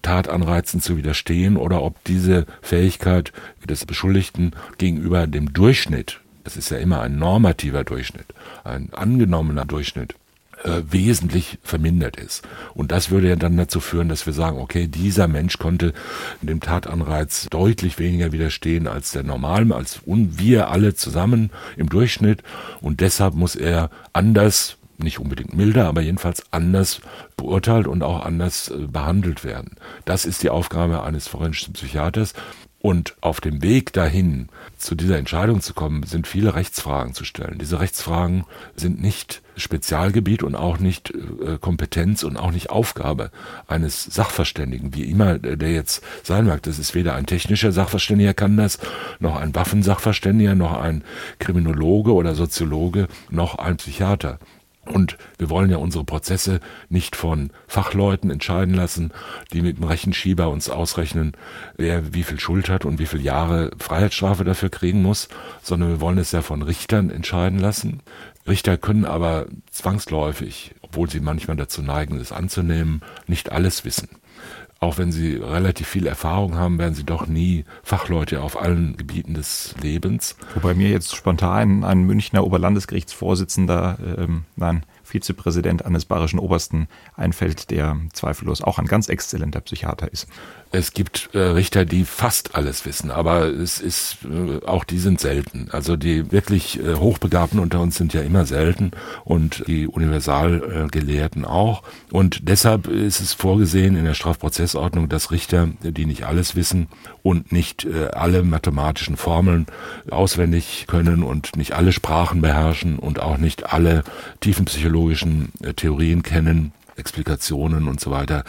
Tatanreizen zu widerstehen oder ob diese Fähigkeit des Beschuldigten gegenüber dem Durchschnitt, das ist ja immer ein normativer Durchschnitt, ein angenommener Durchschnitt, äh, wesentlich vermindert ist. Und das würde ja dann dazu führen, dass wir sagen, okay, dieser Mensch konnte dem Tatanreiz deutlich weniger widerstehen als der Normal, als wir alle zusammen im Durchschnitt. Und deshalb muss er anders nicht unbedingt milder, aber jedenfalls anders beurteilt und auch anders äh, behandelt werden. Das ist die Aufgabe eines forensischen Psychiaters. Und auf dem Weg dahin, zu dieser Entscheidung zu kommen, sind viele Rechtsfragen zu stellen. Diese Rechtsfragen sind nicht Spezialgebiet und auch nicht äh, Kompetenz und auch nicht Aufgabe eines Sachverständigen, wie immer der jetzt sein mag. Das ist weder ein technischer Sachverständiger kann das, noch ein Waffensachverständiger, noch ein Kriminologe oder Soziologe, noch ein Psychiater. Und wir wollen ja unsere Prozesse nicht von Fachleuten entscheiden lassen, die mit dem Rechenschieber uns ausrechnen, wer wie viel Schuld hat und wie viele Jahre Freiheitsstrafe dafür kriegen muss, sondern wir wollen es ja von Richtern entscheiden lassen. Richter können aber zwangsläufig, obwohl sie manchmal dazu neigen, es anzunehmen, nicht alles wissen auch wenn sie relativ viel Erfahrung haben, werden sie doch nie Fachleute auf allen Gebieten des Lebens. Wobei mir jetzt spontan ein Münchner Oberlandesgerichtsvorsitzender, ähm, nein, Vizepräsident eines bayerischen Obersten einfällt, der zweifellos auch ein ganz exzellenter Psychiater ist. Es gibt äh, Richter, die fast alles wissen, aber es ist äh, auch die sind selten. Also die wirklich äh, Hochbegabten unter uns sind ja immer selten und die Universalgelehrten auch. Und deshalb ist es vorgesehen in der Strafprozessordnung, dass Richter, die nicht alles wissen und nicht äh, alle mathematischen Formeln auswendig können und nicht alle Sprachen beherrschen und auch nicht alle tiefenpsychologischen äh, Theorien kennen, Explikationen und so weiter,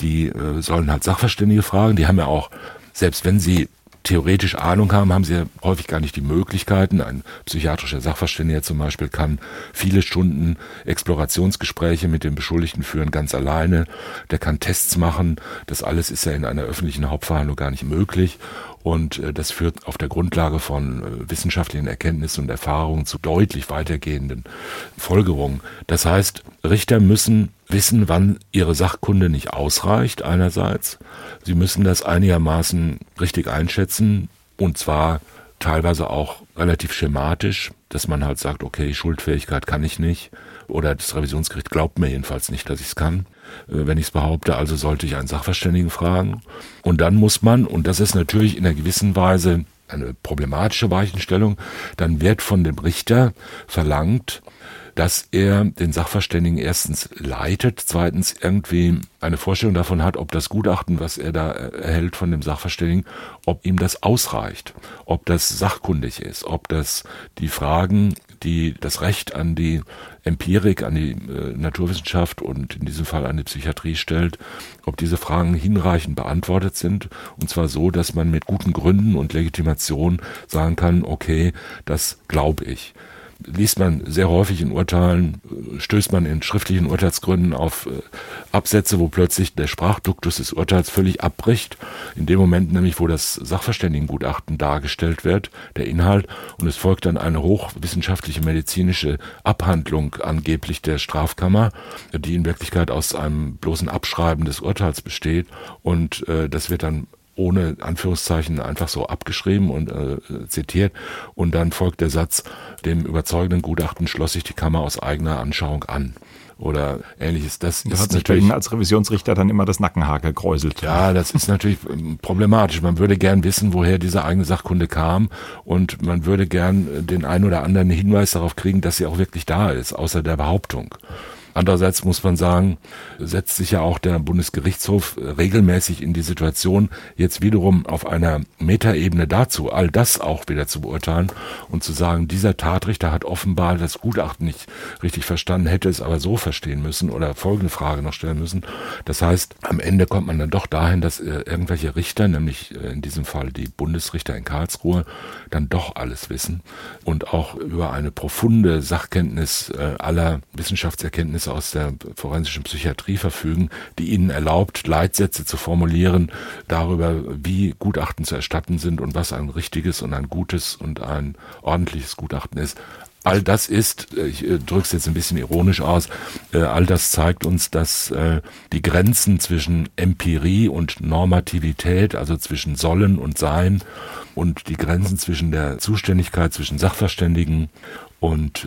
die äh, sollen halt Sachverständige fragen. Die haben ja auch, selbst wenn sie theoretisch Ahnung haben, haben sie ja häufig gar nicht die Möglichkeiten. Ein psychiatrischer Sachverständiger zum Beispiel kann viele Stunden Explorationsgespräche mit dem Beschuldigten führen, ganz alleine. Der kann Tests machen. Das alles ist ja in einer öffentlichen Hauptverhandlung gar nicht möglich. Und äh, das führt auf der Grundlage von äh, wissenschaftlichen Erkenntnissen und Erfahrungen zu deutlich weitergehenden Folgerungen. Das heißt, Richter müssen wissen, wann ihre Sachkunde nicht ausreicht einerseits. Sie müssen das einigermaßen richtig einschätzen und zwar teilweise auch relativ schematisch, dass man halt sagt, okay, Schuldfähigkeit kann ich nicht oder das Revisionsgericht glaubt mir jedenfalls nicht, dass ich es kann. Äh, wenn ich es behaupte, also sollte ich einen Sachverständigen fragen. Und dann muss man, und das ist natürlich in einer gewissen Weise eine problematische Weichenstellung, dann wird von dem Richter verlangt, dass er den Sachverständigen erstens leitet, zweitens irgendwie eine Vorstellung davon hat, ob das Gutachten, was er da erhält von dem Sachverständigen, ob ihm das ausreicht, ob das sachkundig ist, ob das die Fragen, die das Recht an die Empirik, an die äh, Naturwissenschaft und in diesem Fall an die Psychiatrie stellt, ob diese Fragen hinreichend beantwortet sind. Und zwar so, dass man mit guten Gründen und Legitimation sagen kann, okay, das glaube ich liest man sehr häufig in Urteilen, stößt man in schriftlichen Urteilsgründen auf äh, Absätze, wo plötzlich der Sprachduktus des Urteils völlig abbricht. In dem Moment nämlich, wo das Sachverständigengutachten dargestellt wird, der Inhalt, und es folgt dann eine hochwissenschaftliche medizinische Abhandlung angeblich der Strafkammer, die in Wirklichkeit aus einem bloßen Abschreiben des Urteils besteht. Und äh, das wird dann ohne Anführungszeichen einfach so abgeschrieben und äh, zitiert. Und dann folgt der Satz, dem überzeugenden Gutachten schloss sich die Kammer aus eigener Anschauung an oder ähnliches. Das da ist hat sich natürlich Ihnen als Revisionsrichter dann immer das Nackenhaar gekräuselt. Ja, das ist natürlich ähm, problematisch. Man würde gern wissen, woher diese eigene Sachkunde kam und man würde gern den einen oder anderen Hinweis darauf kriegen, dass sie auch wirklich da ist, außer der Behauptung. Andererseits muss man sagen, setzt sich ja auch der Bundesgerichtshof regelmäßig in die Situation, jetzt wiederum auf einer Metaebene dazu, all das auch wieder zu beurteilen und zu sagen, dieser Tatrichter hat offenbar das Gutachten nicht richtig verstanden, hätte es aber so verstehen müssen oder folgende Frage noch stellen müssen. Das heißt, am Ende kommt man dann doch dahin, dass äh, irgendwelche Richter, nämlich äh, in diesem Fall die Bundesrichter in Karlsruhe, dann doch alles wissen und auch über eine profunde Sachkenntnis äh, aller Wissenschaftserkenntnisse aus der forensischen Psychiatrie verfügen, die ihnen erlaubt, Leitsätze zu formulieren darüber, wie Gutachten zu erstatten sind und was ein richtiges und ein gutes und ein ordentliches Gutachten ist. All das ist, äh, ich äh, drücke es jetzt ein bisschen ironisch aus, äh, all das zeigt uns, dass die Grenzen zwischen Empirie und Normativität, also zwischen Sollen und Sein und die Grenzen zwischen der Zuständigkeit zwischen Sachverständigen und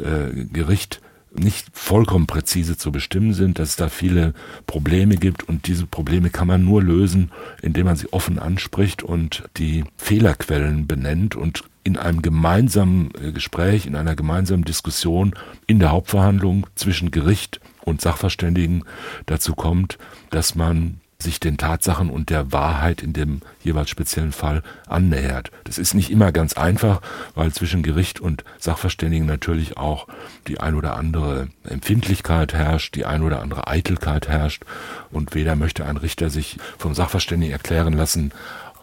Gericht nicht vollkommen präzise zu bestimmen sind, dass es da viele Probleme gibt. Und diese Probleme kann man nur lösen, indem man sie offen anspricht und die Fehlerquellen benennt und in einem gemeinsamen äh, Gespräch, in einer gemeinsamen Diskussion in der Hauptverhandlung zwischen Gericht und Sachverständigen dazu kommt, dass man sich den Tatsachen und der Wahrheit in dem jeweils speziellen Fall annähert. Das ist nicht immer ganz einfach, weil zwischen Gericht und Sachverständigen natürlich auch die ein oder andere Empfindlichkeit herrscht, die ein oder andere Eitelkeit herrscht und weder möchte ein Richter sich vom Sachverständigen erklären lassen,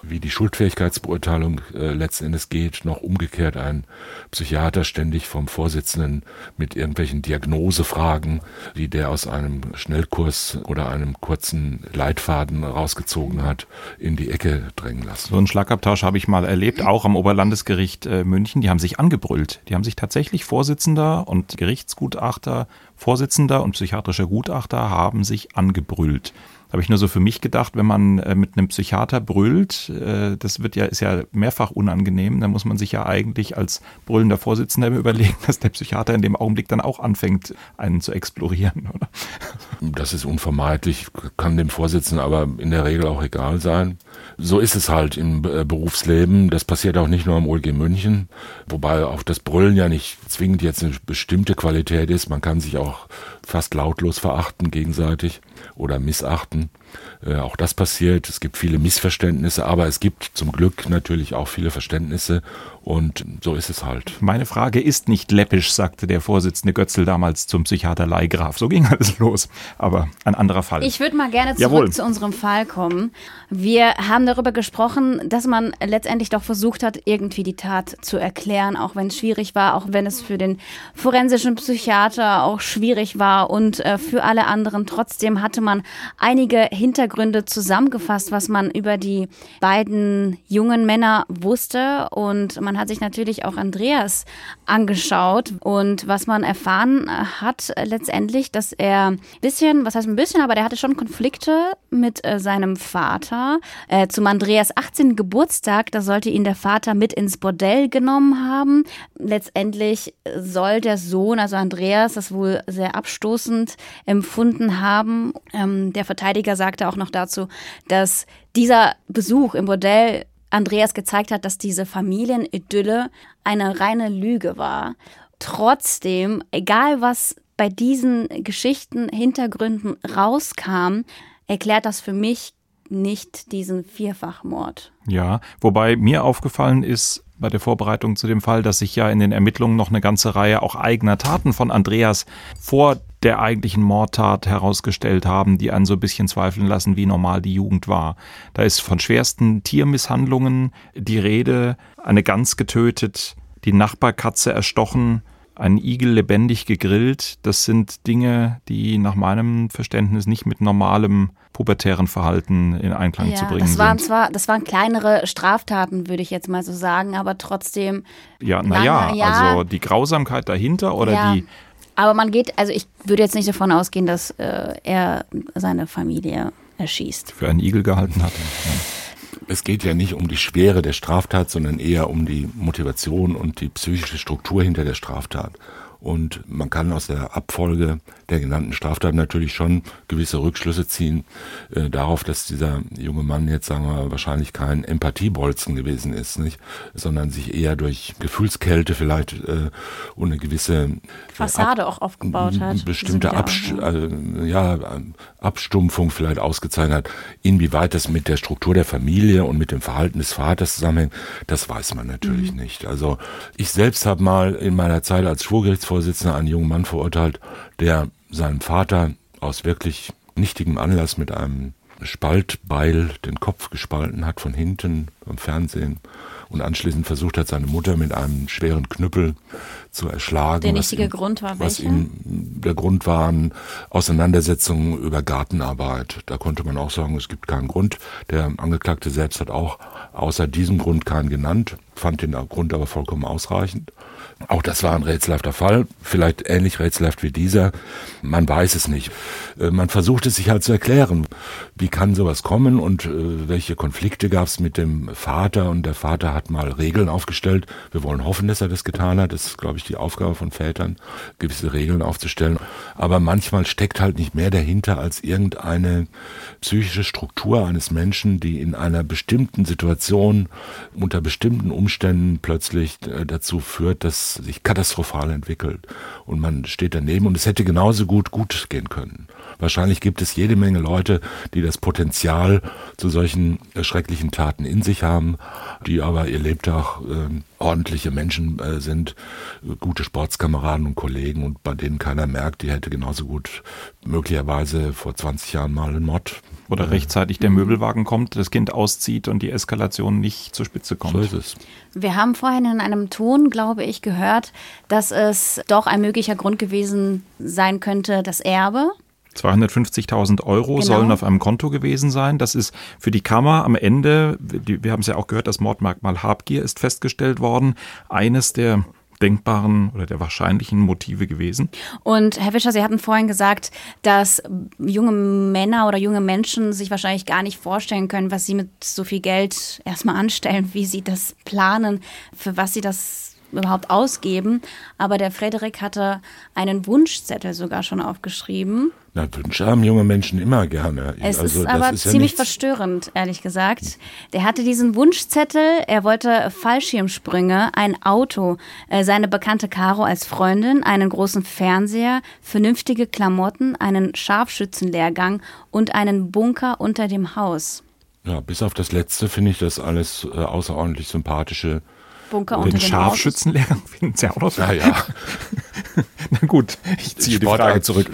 wie die Schuldfähigkeitsbeurteilung äh, letzten Endes geht, noch umgekehrt ein Psychiater ständig vom Vorsitzenden mit irgendwelchen Diagnosefragen, die der aus einem Schnellkurs oder einem kurzen Leitfaden rausgezogen hat, in die Ecke drängen lassen. So einen Schlagabtausch habe ich mal erlebt, auch am Oberlandesgericht äh, München. Die haben sich angebrüllt. Die haben sich tatsächlich Vorsitzender und Gerichtsgutachter, Vorsitzender und psychiatrischer Gutachter haben sich angebrüllt. Habe ich nur so für mich gedacht, wenn man äh, mit einem Psychiater brüllt, äh, das wird ja, ist ja mehrfach unangenehm, dann muss man sich ja eigentlich als brüllender Vorsitzender überlegen, dass der Psychiater in dem Augenblick dann auch anfängt, einen zu explorieren, oder? Das ist unvermeidlich, kann dem Vorsitzenden aber in der Regel auch egal sein. So ist es halt im äh, Berufsleben. Das passiert auch nicht nur am OLG München, wobei auch das Brüllen ja nicht zwingend jetzt eine bestimmte Qualität ist. Man kann sich auch fast lautlos verachten gegenseitig oder missachten. Äh, auch das passiert. Es gibt viele Missverständnisse, aber es gibt zum Glück natürlich auch viele Verständnisse und so ist es halt. Meine Frage ist nicht läppisch, sagte der Vorsitzende Götzl damals zum Psychiater Leihgraf. So ging alles los. Aber ein anderer Fall. Ich würde mal gerne zurück Jawohl. zu unserem Fall kommen. Wir haben darüber gesprochen, dass man letztendlich doch versucht hat, irgendwie die Tat zu erklären, auch wenn es schwierig war, auch wenn es für den forensischen Psychiater auch schwierig war und äh, für alle anderen. Trotzdem hatte man einige Hintergründe zusammengefasst, was man über die beiden jungen Männer wusste und man hat sich natürlich auch Andreas angeschaut und was man erfahren hat letztendlich, dass er ein bisschen, was heißt ein bisschen, aber der hatte schon Konflikte mit äh, seinem Vater. Äh, zum Andreas 18. Geburtstag, da sollte ihn der Vater mit ins Bordell genommen haben. Letztendlich soll der Sohn, also Andreas, das wohl sehr abstoßend empfunden haben. Ähm, der Verteidiger sagte auch noch dazu, dass dieser Besuch im Bordell Andreas gezeigt hat, dass diese Familienidylle eine reine Lüge war. Trotzdem, egal was bei diesen Geschichten, Hintergründen rauskam, erklärt das für mich nicht diesen Vierfachmord. Ja, wobei mir aufgefallen ist bei der Vorbereitung zu dem Fall, dass sich ja in den Ermittlungen noch eine ganze Reihe auch eigener Taten von Andreas vor der eigentlichen Mordtat herausgestellt haben, die einen so ein bisschen zweifeln lassen, wie normal die Jugend war. Da ist von schwersten Tiermisshandlungen die Rede, eine Gans getötet, die Nachbarkatze erstochen, einen Igel lebendig gegrillt. Das sind Dinge, die nach meinem Verständnis nicht mit normalem pubertären Verhalten in Einklang ja, zu bringen das waren sind. zwar, das waren kleinere Straftaten, würde ich jetzt mal so sagen, aber trotzdem. Ja, naja, ja. also die Grausamkeit dahinter oder Ja. die Aber man geht, also ich würde jetzt nicht davon ausgehen, dass äh, er seine Familie erschießt. für einen Igel gehalten hat. Es geht ja nicht um die Schwere der Straftat, sondern eher um die Motivation und die psychische Struktur hinter der Straftat. Und man kann aus der Abfolge der genannten Straftaten natürlich schon gewisse Rückschlüsse ziehen äh, darauf, dass dieser junge Mann jetzt, sagen wir, wahrscheinlich kein Empathiebolzen gewesen ist, nicht, sondern sich eher durch Gefühlskälte vielleicht äh, und eine gewisse äh, Fassade auch aufgebaut hat. bestimmte Abst auch- äh, ja, Abstumpfung vielleicht ausgezeichnet hat. Inwieweit das mit der Struktur der Familie und mit dem Verhalten des Vaters zusammenhängt, das weiß man natürlich Mhm. nicht. Also ich selbst habe mal in meiner Zeit als Schwurgerichtsvorsitzender einen jungen Mann verurteilt, der seinem Vater aus wirklich nichtigem Anlass mit einem Spaltbeil den Kopf gespalten hat von hinten am Fernsehen und anschließend versucht hat, seine Mutter mit einem schweren Knüppel zu erschlagen. Der was nichtige ihm- Grund war Was welcher? ihm der Grund waren Auseinandersetzungen über Gartenarbeit. Da konnte man auch sagen, es gibt keinen Grund. Der Angeklagte selbst hat auch außer diesem Grund keinen genannt, fand den Grund aber vollkommen ausreichend. Auch das war ein rätselhafter Fall, vielleicht ähnlich rätselhaft wie dieser. Man weiß es nicht. Äh, Man versucht es sich halt zu erklären. Wie kann sowas kommen und äh, welche Konflikte gab es mit dem Vater? Und der Vater hat mal Regeln aufgestellt. Wir wollen hoffen, dass er das getan hat. Das ist, glaube ich, die Aufgabe von Vätern, gewisse Regeln aufzustellen. Aber manchmal steckt halt nicht mehr dahinter als irgendeine psychische Struktur eines Menschen, die in einer bestimmten Situation unter bestimmten Umständen plötzlich äh, dazu führt, dass sich katastrophal entwickelt. Und man steht daneben und es hätte genauso gut gut gehen können. Wahrscheinlich gibt es jede Menge Leute, die das Potenzial zu solchen äh, schrecklichen Taten in sich haben, die aber ihr Lebtag äh, ordentliche Menschen äh, sind, gute Sportskameraden und Kollegen und bei denen keiner merkt, die hätte genauso gut möglicherweise vor 20 Jahren mal einen Mord. Oder äh, rechtzeitig der Möbelwagen kommt, das Kind auszieht und die Eskalation nicht zur Spitze kommt. So ist es. Wir haben vorhin in einem Ton, glaube ich, gehört, dass es doch ein möglicher Grund gewesen sein könnte, das Erbe. 250.000 Euro genau. sollen auf einem Konto gewesen sein. Das ist für die Kammer am Ende, wir haben es ja auch gehört, das Mordmerkmal Habgier ist festgestellt worden. Eines der denkbaren oder der wahrscheinlichen Motive gewesen. Und Herr Fischer, Sie hatten vorhin gesagt, dass junge Männer oder junge Menschen sich wahrscheinlich gar nicht vorstellen können, was sie mit so viel Geld erstmal anstellen, wie sie das planen, für was sie das überhaupt ausgeben. Aber der Frederik hatte einen Wunschzettel sogar schon aufgeschrieben. Na, Wünsche haben junge Menschen immer gerne. Es also, ist aber ist ziemlich ja verstörend, ehrlich gesagt. Der hatte diesen Wunschzettel, er wollte Fallschirmsprünge, ein Auto, äh, seine bekannte Caro als Freundin, einen großen Fernseher, vernünftige Klamotten, einen Scharfschützenlehrgang und einen Bunker unter dem Haus. Ja, bis auf das Letzte finde ich das alles äh, außerordentlich sympathische Bunker unter den Scharfschützenlehrgang finden Sie auch noch so. Ja, ja. Na gut, ich ziehe die, die Frage zurück.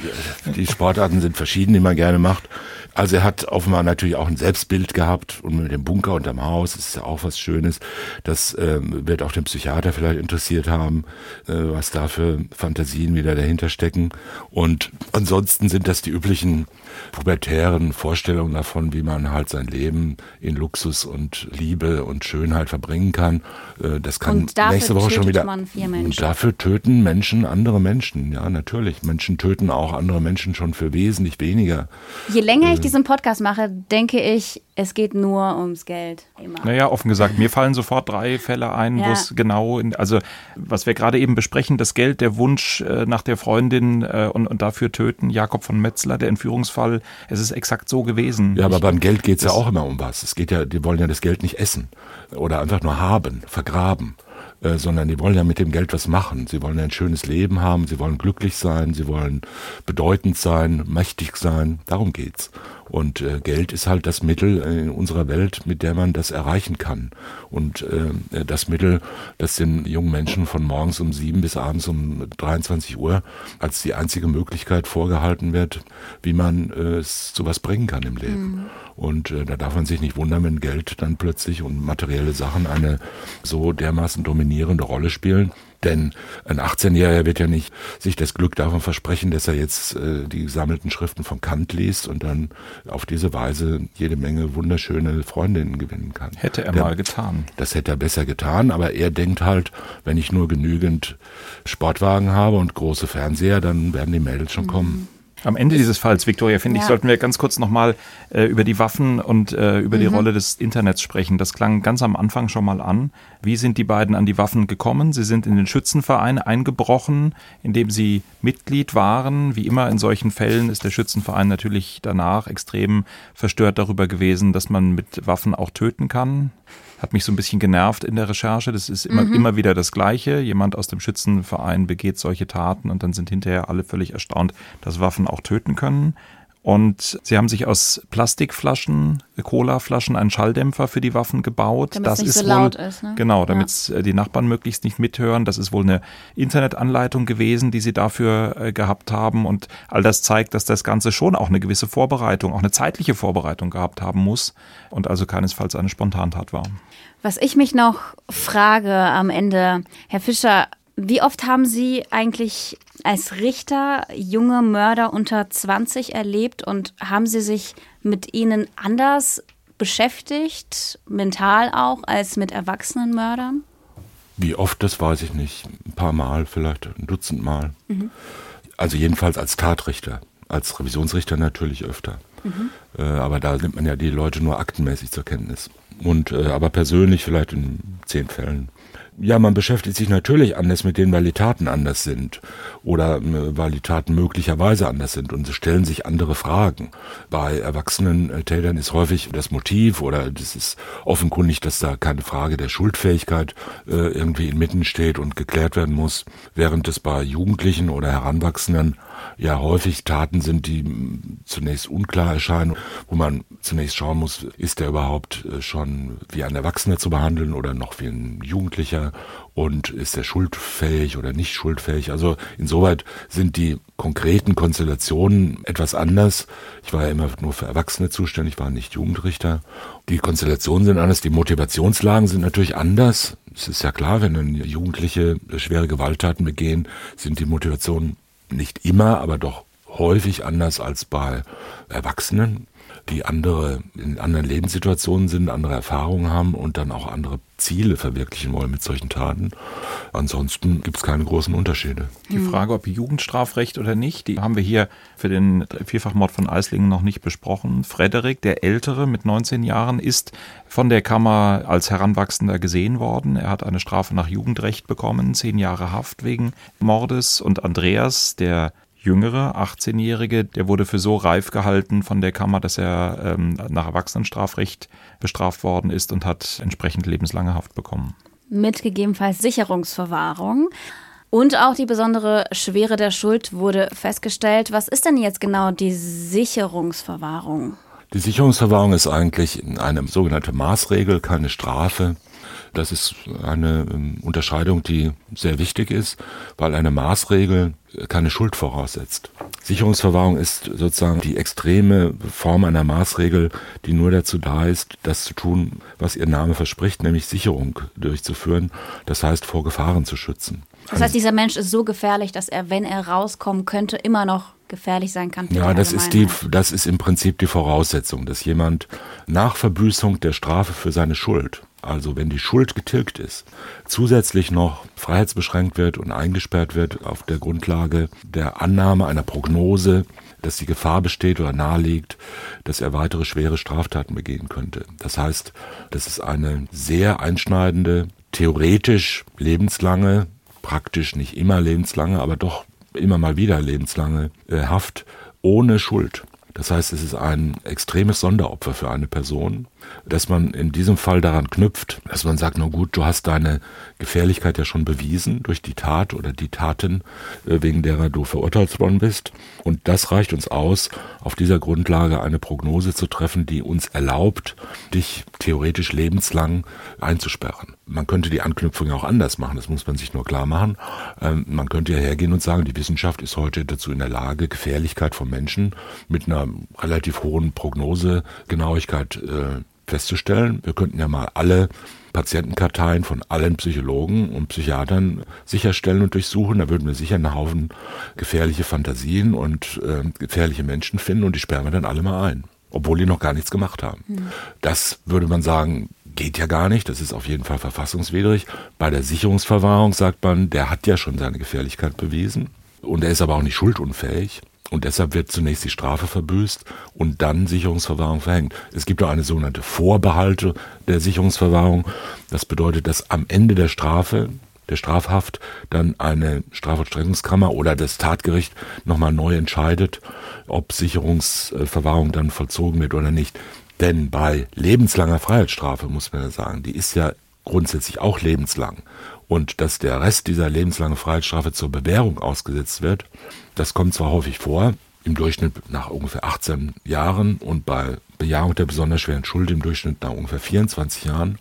Die Sportarten sind verschieden, die man gerne macht. Also er hat offenbar natürlich auch ein Selbstbild gehabt und mit dem Bunker unterm Haus ist ja auch was Schönes. Das ähm, wird auch den Psychiater vielleicht interessiert haben, äh, was da für Fantasien wieder dahinter stecken. Und ansonsten sind das die üblichen pubertären Vorstellungen davon, wie man halt sein Leben in Luxus und Liebe und Schönheit verbringen kann. Äh, das kann nächste Woche schon wieder. Und dafür töten Menschen andere Menschen. Ja, natürlich. Menschen töten auch andere Menschen schon für wesentlich weniger. Je länger ich äh, diesen Podcast mache, denke ich, es geht nur ums Geld. Immer. Naja, offen gesagt, mir fallen sofort drei Fälle ein, ja. wo es genau, in, also was wir gerade eben besprechen, das Geld, der Wunsch äh, nach der Freundin äh, und, und dafür töten, Jakob von Metzler, der Entführungsfall, es ist exakt so gewesen. Ja, aber ich, beim Geld geht es ja auch immer um was. Es geht ja, die wollen ja das Geld nicht essen oder einfach nur haben, vergraben. Äh, sondern die wollen ja mit dem Geld was machen. Sie wollen ein schönes Leben haben, sie wollen glücklich sein, sie wollen bedeutend sein, mächtig sein. Darum geht's. Und äh, Geld ist halt das Mittel in unserer Welt, mit der man das erreichen kann. Und äh, das Mittel, das den jungen Menschen von morgens um sieben bis abends um 23 Uhr als die einzige Möglichkeit vorgehalten wird, wie man äh, es zu was bringen kann im Leben. Mhm. Und äh, da darf man sich nicht wundern, wenn Geld dann plötzlich und materielle Sachen eine so dermaßen dominierende Rolle spielen. Denn ein 18-Jähriger wird ja nicht sich das Glück davon versprechen, dass er jetzt äh, die gesammelten Schriften von Kant liest und dann auf diese Weise jede Menge wunderschöne Freundinnen gewinnen kann. Hätte er Der, mal getan. Das hätte er besser getan, aber er denkt halt, wenn ich nur genügend Sportwagen habe und große Fernseher, dann werden die Mädels schon mhm. kommen. Am Ende dieses Falls, Victoria, finde ja. ich, sollten wir ganz kurz nochmal äh, über die Waffen und äh, über mhm. die Rolle des Internets sprechen. Das klang ganz am Anfang schon mal an. Wie sind die beiden an die Waffen gekommen? Sie sind in den Schützenverein eingebrochen, in dem sie Mitglied waren. Wie immer in solchen Fällen ist der Schützenverein natürlich danach extrem verstört darüber gewesen, dass man mit Waffen auch töten kann hat mich so ein bisschen genervt in der Recherche. Das ist immer, mhm. immer wieder das Gleiche. Jemand aus dem Schützenverein begeht solche Taten und dann sind hinterher alle völlig erstaunt, dass Waffen auch töten können. Und sie haben sich aus Plastikflaschen, Colaflaschen, einen Schalldämpfer für die Waffen gebaut. Damit das nicht ist so laut ist. Ne? Genau, damit ja. Äh, die Nachbarn möglichst nicht mithören. Das ist wohl eine Internetanleitung gewesen, die sie dafür äh, gehabt haben. Und all das zeigt, dass das Ganze schon auch eine gewisse Vorbereitung, auch eine zeitliche Vorbereitung gehabt haben muss und also keinesfalls eine Spontantat war. Was ich mich noch frage am Ende, Herr Fischer, wie oft haben Sie eigentlich als Richter junge Mörder unter 20 erlebt und haben Sie sich mit ihnen anders beschäftigt, mental auch, als mit erwachsenen Mördern? Wie oft, das weiß ich nicht. Ein paar Mal, vielleicht ein Dutzend Mal. Mhm. Also jedenfalls als Tatrichter. Als Revisionsrichter natürlich öfter. Mhm. Äh, aber da nimmt man ja die Leute nur aktenmäßig zur Kenntnis. und äh, aber persönlich vielleicht in zehn Fällen. Ja, man beschäftigt sich natürlich anders mit denen, weil die Taten anders sind oder äh, weil die Taten möglicherweise anders sind und es stellen sich andere Fragen. Bei erwachsenen äh, Tätern ist häufig das Motiv oder das ist offenkundig, dass da keine Frage der Schuldfähigkeit äh, irgendwie inmitten steht und geklärt werden muss, während es bei Jugendlichen oder Heranwachsenden ja häufig Taten sind, die zunächst unklar erscheinen, wo man zunächst schauen muss, ist der überhaupt äh, schon wie ein Erwachsener zu behandeln oder noch wie ein Jugendlicher und ist er schuldfähig oder nicht schuldfähig. Also insoweit sind die konkreten Konstellationen etwas anders. Ich war ja immer nur für Erwachsene zuständig, war nicht Jugendrichter. Die Konstellationen sind anders, die Motivationslagen sind natürlich anders. Es ist ja klar, wenn Jugendliche schwere Gewalttaten begehen, sind die Motivationen nicht immer, aber doch häufig anders als bei Erwachsenen, die andere in anderen Lebenssituationen sind, andere Erfahrungen haben und dann auch andere Ziele verwirklichen wollen mit solchen Taten. Ansonsten gibt es keine großen Unterschiede. Die Frage, ob Jugendstrafrecht oder nicht, die haben wir hier für den Vierfachmord von Eislingen noch nicht besprochen. Frederik, der Ältere mit 19 Jahren, ist von der Kammer als Heranwachsender gesehen worden. Er hat eine Strafe nach Jugendrecht bekommen, zehn Jahre Haft wegen Mordes. Und Andreas, der Jüngere, 18-Jährige, der wurde für so reif gehalten von der Kammer, dass er ähm, nach Erwachsenenstrafrecht bestraft worden ist und hat entsprechend lebenslange Haft bekommen. Mit gegebenenfalls Sicherungsverwahrung. Und auch die besondere Schwere der Schuld wurde festgestellt. Was ist denn jetzt genau die Sicherungsverwahrung? Die Sicherungsverwahrung ist eigentlich eine sogenannte Maßregel, keine Strafe. Das ist eine ähm, Unterscheidung, die sehr wichtig ist, weil eine Maßregel keine Schuld voraussetzt. Sicherungsverwahrung ist sozusagen die extreme Form einer Maßregel, die nur dazu da ist, das zu tun, was ihr Name verspricht, nämlich Sicherung durchzuführen, das heißt vor Gefahren zu schützen. Das heißt, dieser Mensch ist so gefährlich, dass er, wenn er rauskommen könnte, immer noch gefährlich sein kann. ja, das ist die, das ist im Prinzip die Voraussetzung, dass jemand nach Verbüßung der Strafe für seine Schuld also wenn die Schuld getilgt ist, zusätzlich noch freiheitsbeschränkt wird und eingesperrt wird auf der Grundlage der Annahme einer Prognose, dass die Gefahr besteht oder naheliegt, dass er weitere schwere Straftaten begehen könnte. Das heißt, das ist eine sehr einschneidende, theoretisch lebenslange, praktisch nicht immer lebenslange, aber doch immer mal wieder lebenslange äh, Haft ohne Schuld. Das heißt, es ist ein extremes Sonderopfer für eine Person, dass man in diesem Fall daran knüpft, dass man sagt, na gut, du hast deine Gefährlichkeit ja schon bewiesen durch die Tat oder die Taten, äh, wegen derer du verurteilt worden bist. Und das reicht uns aus, auf dieser Grundlage eine Prognose zu treffen, die uns erlaubt, dich theoretisch lebenslang einzusperren. Man könnte die Anknüpfung auch anders machen, das muss man sich nur klar machen. Ähm, man könnte ja hergehen und sagen, die Wissenschaft ist heute dazu in der Lage, Gefährlichkeit von Menschen mit einer relativ hohen Prognosegenauigkeit äh, festzustellen. Wir könnten ja mal alle Patientenkarteien von allen Psychologen und Psychiatern sicherstellen und durchsuchen. Da würden wir sicher einen Haufen gefährliche Fantasien und äh, gefährliche Menschen finden und die sperren wir dann alle mal ein, obwohl die noch gar nichts gemacht haben. Mhm. Das würde man sagen, geht ja gar nicht. Das ist auf jeden Fall verfassungswidrig. Bei der Sicherungsverwahrung sagt man, der hat ja schon seine Gefährlichkeit bewiesen und er ist aber auch nicht schuldunfähig. Und deshalb wird zunächst die Strafe verbüßt und dann Sicherungsverwahrung verhängt. Es gibt auch eine sogenannte Vorbehalte der Sicherungsverwahrung. Das bedeutet, dass am Ende der Strafe, der Strafhaft, dann eine Strafvollstreckungskammer oder das Tatgericht nochmal neu entscheidet, ob Sicherungsverwahrung dann vollzogen wird oder nicht. Denn bei lebenslanger Freiheitsstrafe muss man ja sagen, die ist ja grundsätzlich auch lebenslang. Und dass der Rest dieser lebenslangen Freiheitsstrafe zur Bewährung ausgesetzt wird, das kommt zwar häufig vor, im Durchschnitt nach ungefähr 18 Jahren und bei Bejahung der besonders schweren Schuld im Durchschnitt nach ungefähr 24 Jahren.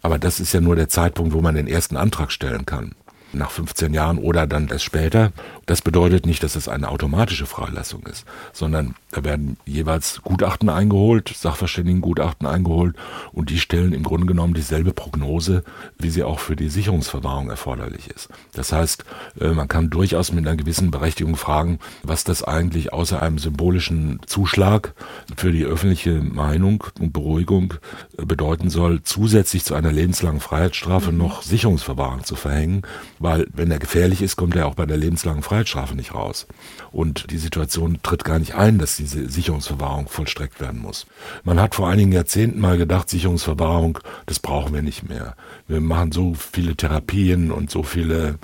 Aber das ist ja nur der Zeitpunkt, wo man den ersten Antrag stellen kann nach 15 Jahren oder dann erst später. Das bedeutet nicht, dass es eine automatische Freilassung ist, sondern da werden jeweils Gutachten eingeholt, Sachverständigengutachten eingeholt und die stellen im Grunde genommen dieselbe Prognose, wie sie auch für die Sicherungsverwahrung erforderlich ist. Das heißt, äh, man kann durchaus mit einer gewissen Berechtigung fragen, was das eigentlich außer einem symbolischen Zuschlag für die öffentliche Meinung und Beruhigung äh, bedeuten soll, zusätzlich zu einer lebenslangen Freiheitsstrafe noch Sicherungsverwahrung zu verhängen, weil wenn er gefährlich ist, kommt er auch bei der lebenslangen Freiheitsstrafe nicht raus. Und die Situation tritt gar nicht ein, dass diese Sicherungsverwahrung vollstreckt werden muss. Man hat vor einigen Jahrzehnten mal gedacht, Sicherungsverwahrung, das brauchen wir nicht mehr. Wir machen so viele Therapien und so viele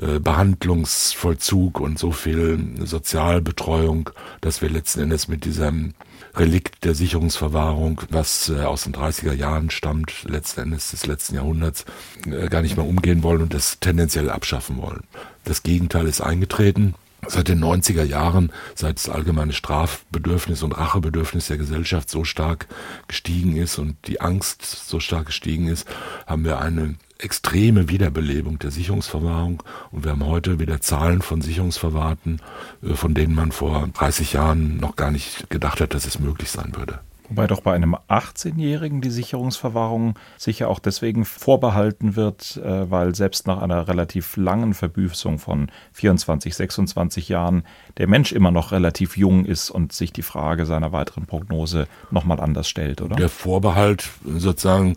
äh, Behandlungsvollzug und so viel Sozialbetreuung, dass wir letzten Endes mit diesem Relikt der Sicherungsverwahrung, was äh, aus den 30er Jahren stammt, letzten Endes des letzten Jahrhunderts, äh, gar nicht mehr umgehen wollen und das tendenziell abschaffen wollen. Das Gegenteil ist eingetreten. Seit den 90er Jahren, seit das allgemeine Strafbedürfnis und Rachebedürfnis der Gesellschaft so stark gestiegen ist und die Angst so stark gestiegen ist, haben wir eine extreme Wiederbelebung der Sicherungsverwahrung und wir haben heute wieder Zahlen von Sicherungsverwahrten, äh, von denen man vor 30 Jahren noch gar nicht gedacht hat, dass es möglich sein würde. Wobei doch bei einem 18-Jährigen die Sicherungsverwahrung sicher auch deswegen vorbehalten wird, äh, weil selbst nach einer relativ langen Verbüßung von 24, 26 Jahren der Mensch immer noch relativ jung ist und sich die Frage seiner weiteren Prognose nochmal anders stellt, oder? Der Vorbehalt sozusagen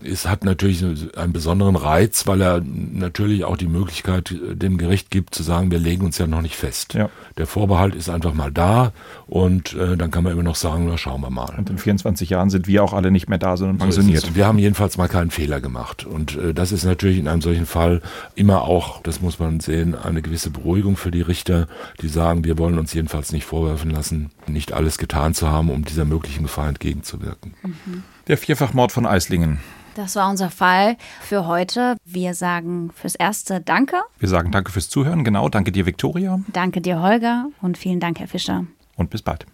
ist, hat natürlich einen besonderen Reiz, weil er natürlich auch die Möglichkeit dem Gericht gibt zu sagen, wir legen uns ja noch nicht fest. Ja. Der Vorbehalt ist einfach mal da und äh, dann kann man immer noch sagen, na schauen wir mal. Und in 24 Jahren sind wir auch alle nicht mehr da, sondern pensioniert. So wir haben jedenfalls mal keinen Fehler gemacht. Und äh, das ist natürlich in einem solchen Fall immer auch, das muss man sehen, eine gewisse Beruhigung für die Richter, die sagen, wir wollen uns jedenfalls nicht vorwerfen lassen, nicht alles getan zu haben, um dieser möglichen Gefahr entgegenzuwirken. Mhm. Der Vierfachmord von Eislingen. Das war unser Fall für heute. Wir sagen fürs Erste Danke. Wir sagen Danke fürs Zuhören. Genau, danke dir, Viktoria. Danke dir, Holger. Und vielen Dank, Herr Fischer. Und bis bald.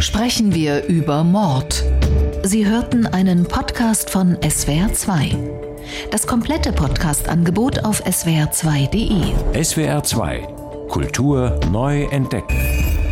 Sprechen wir über Mord. Sie hörten einen Podcast von SWR2. Das komplette Podcast-Angebot auf swr2.de. SWR2 Kultur neu entdecken.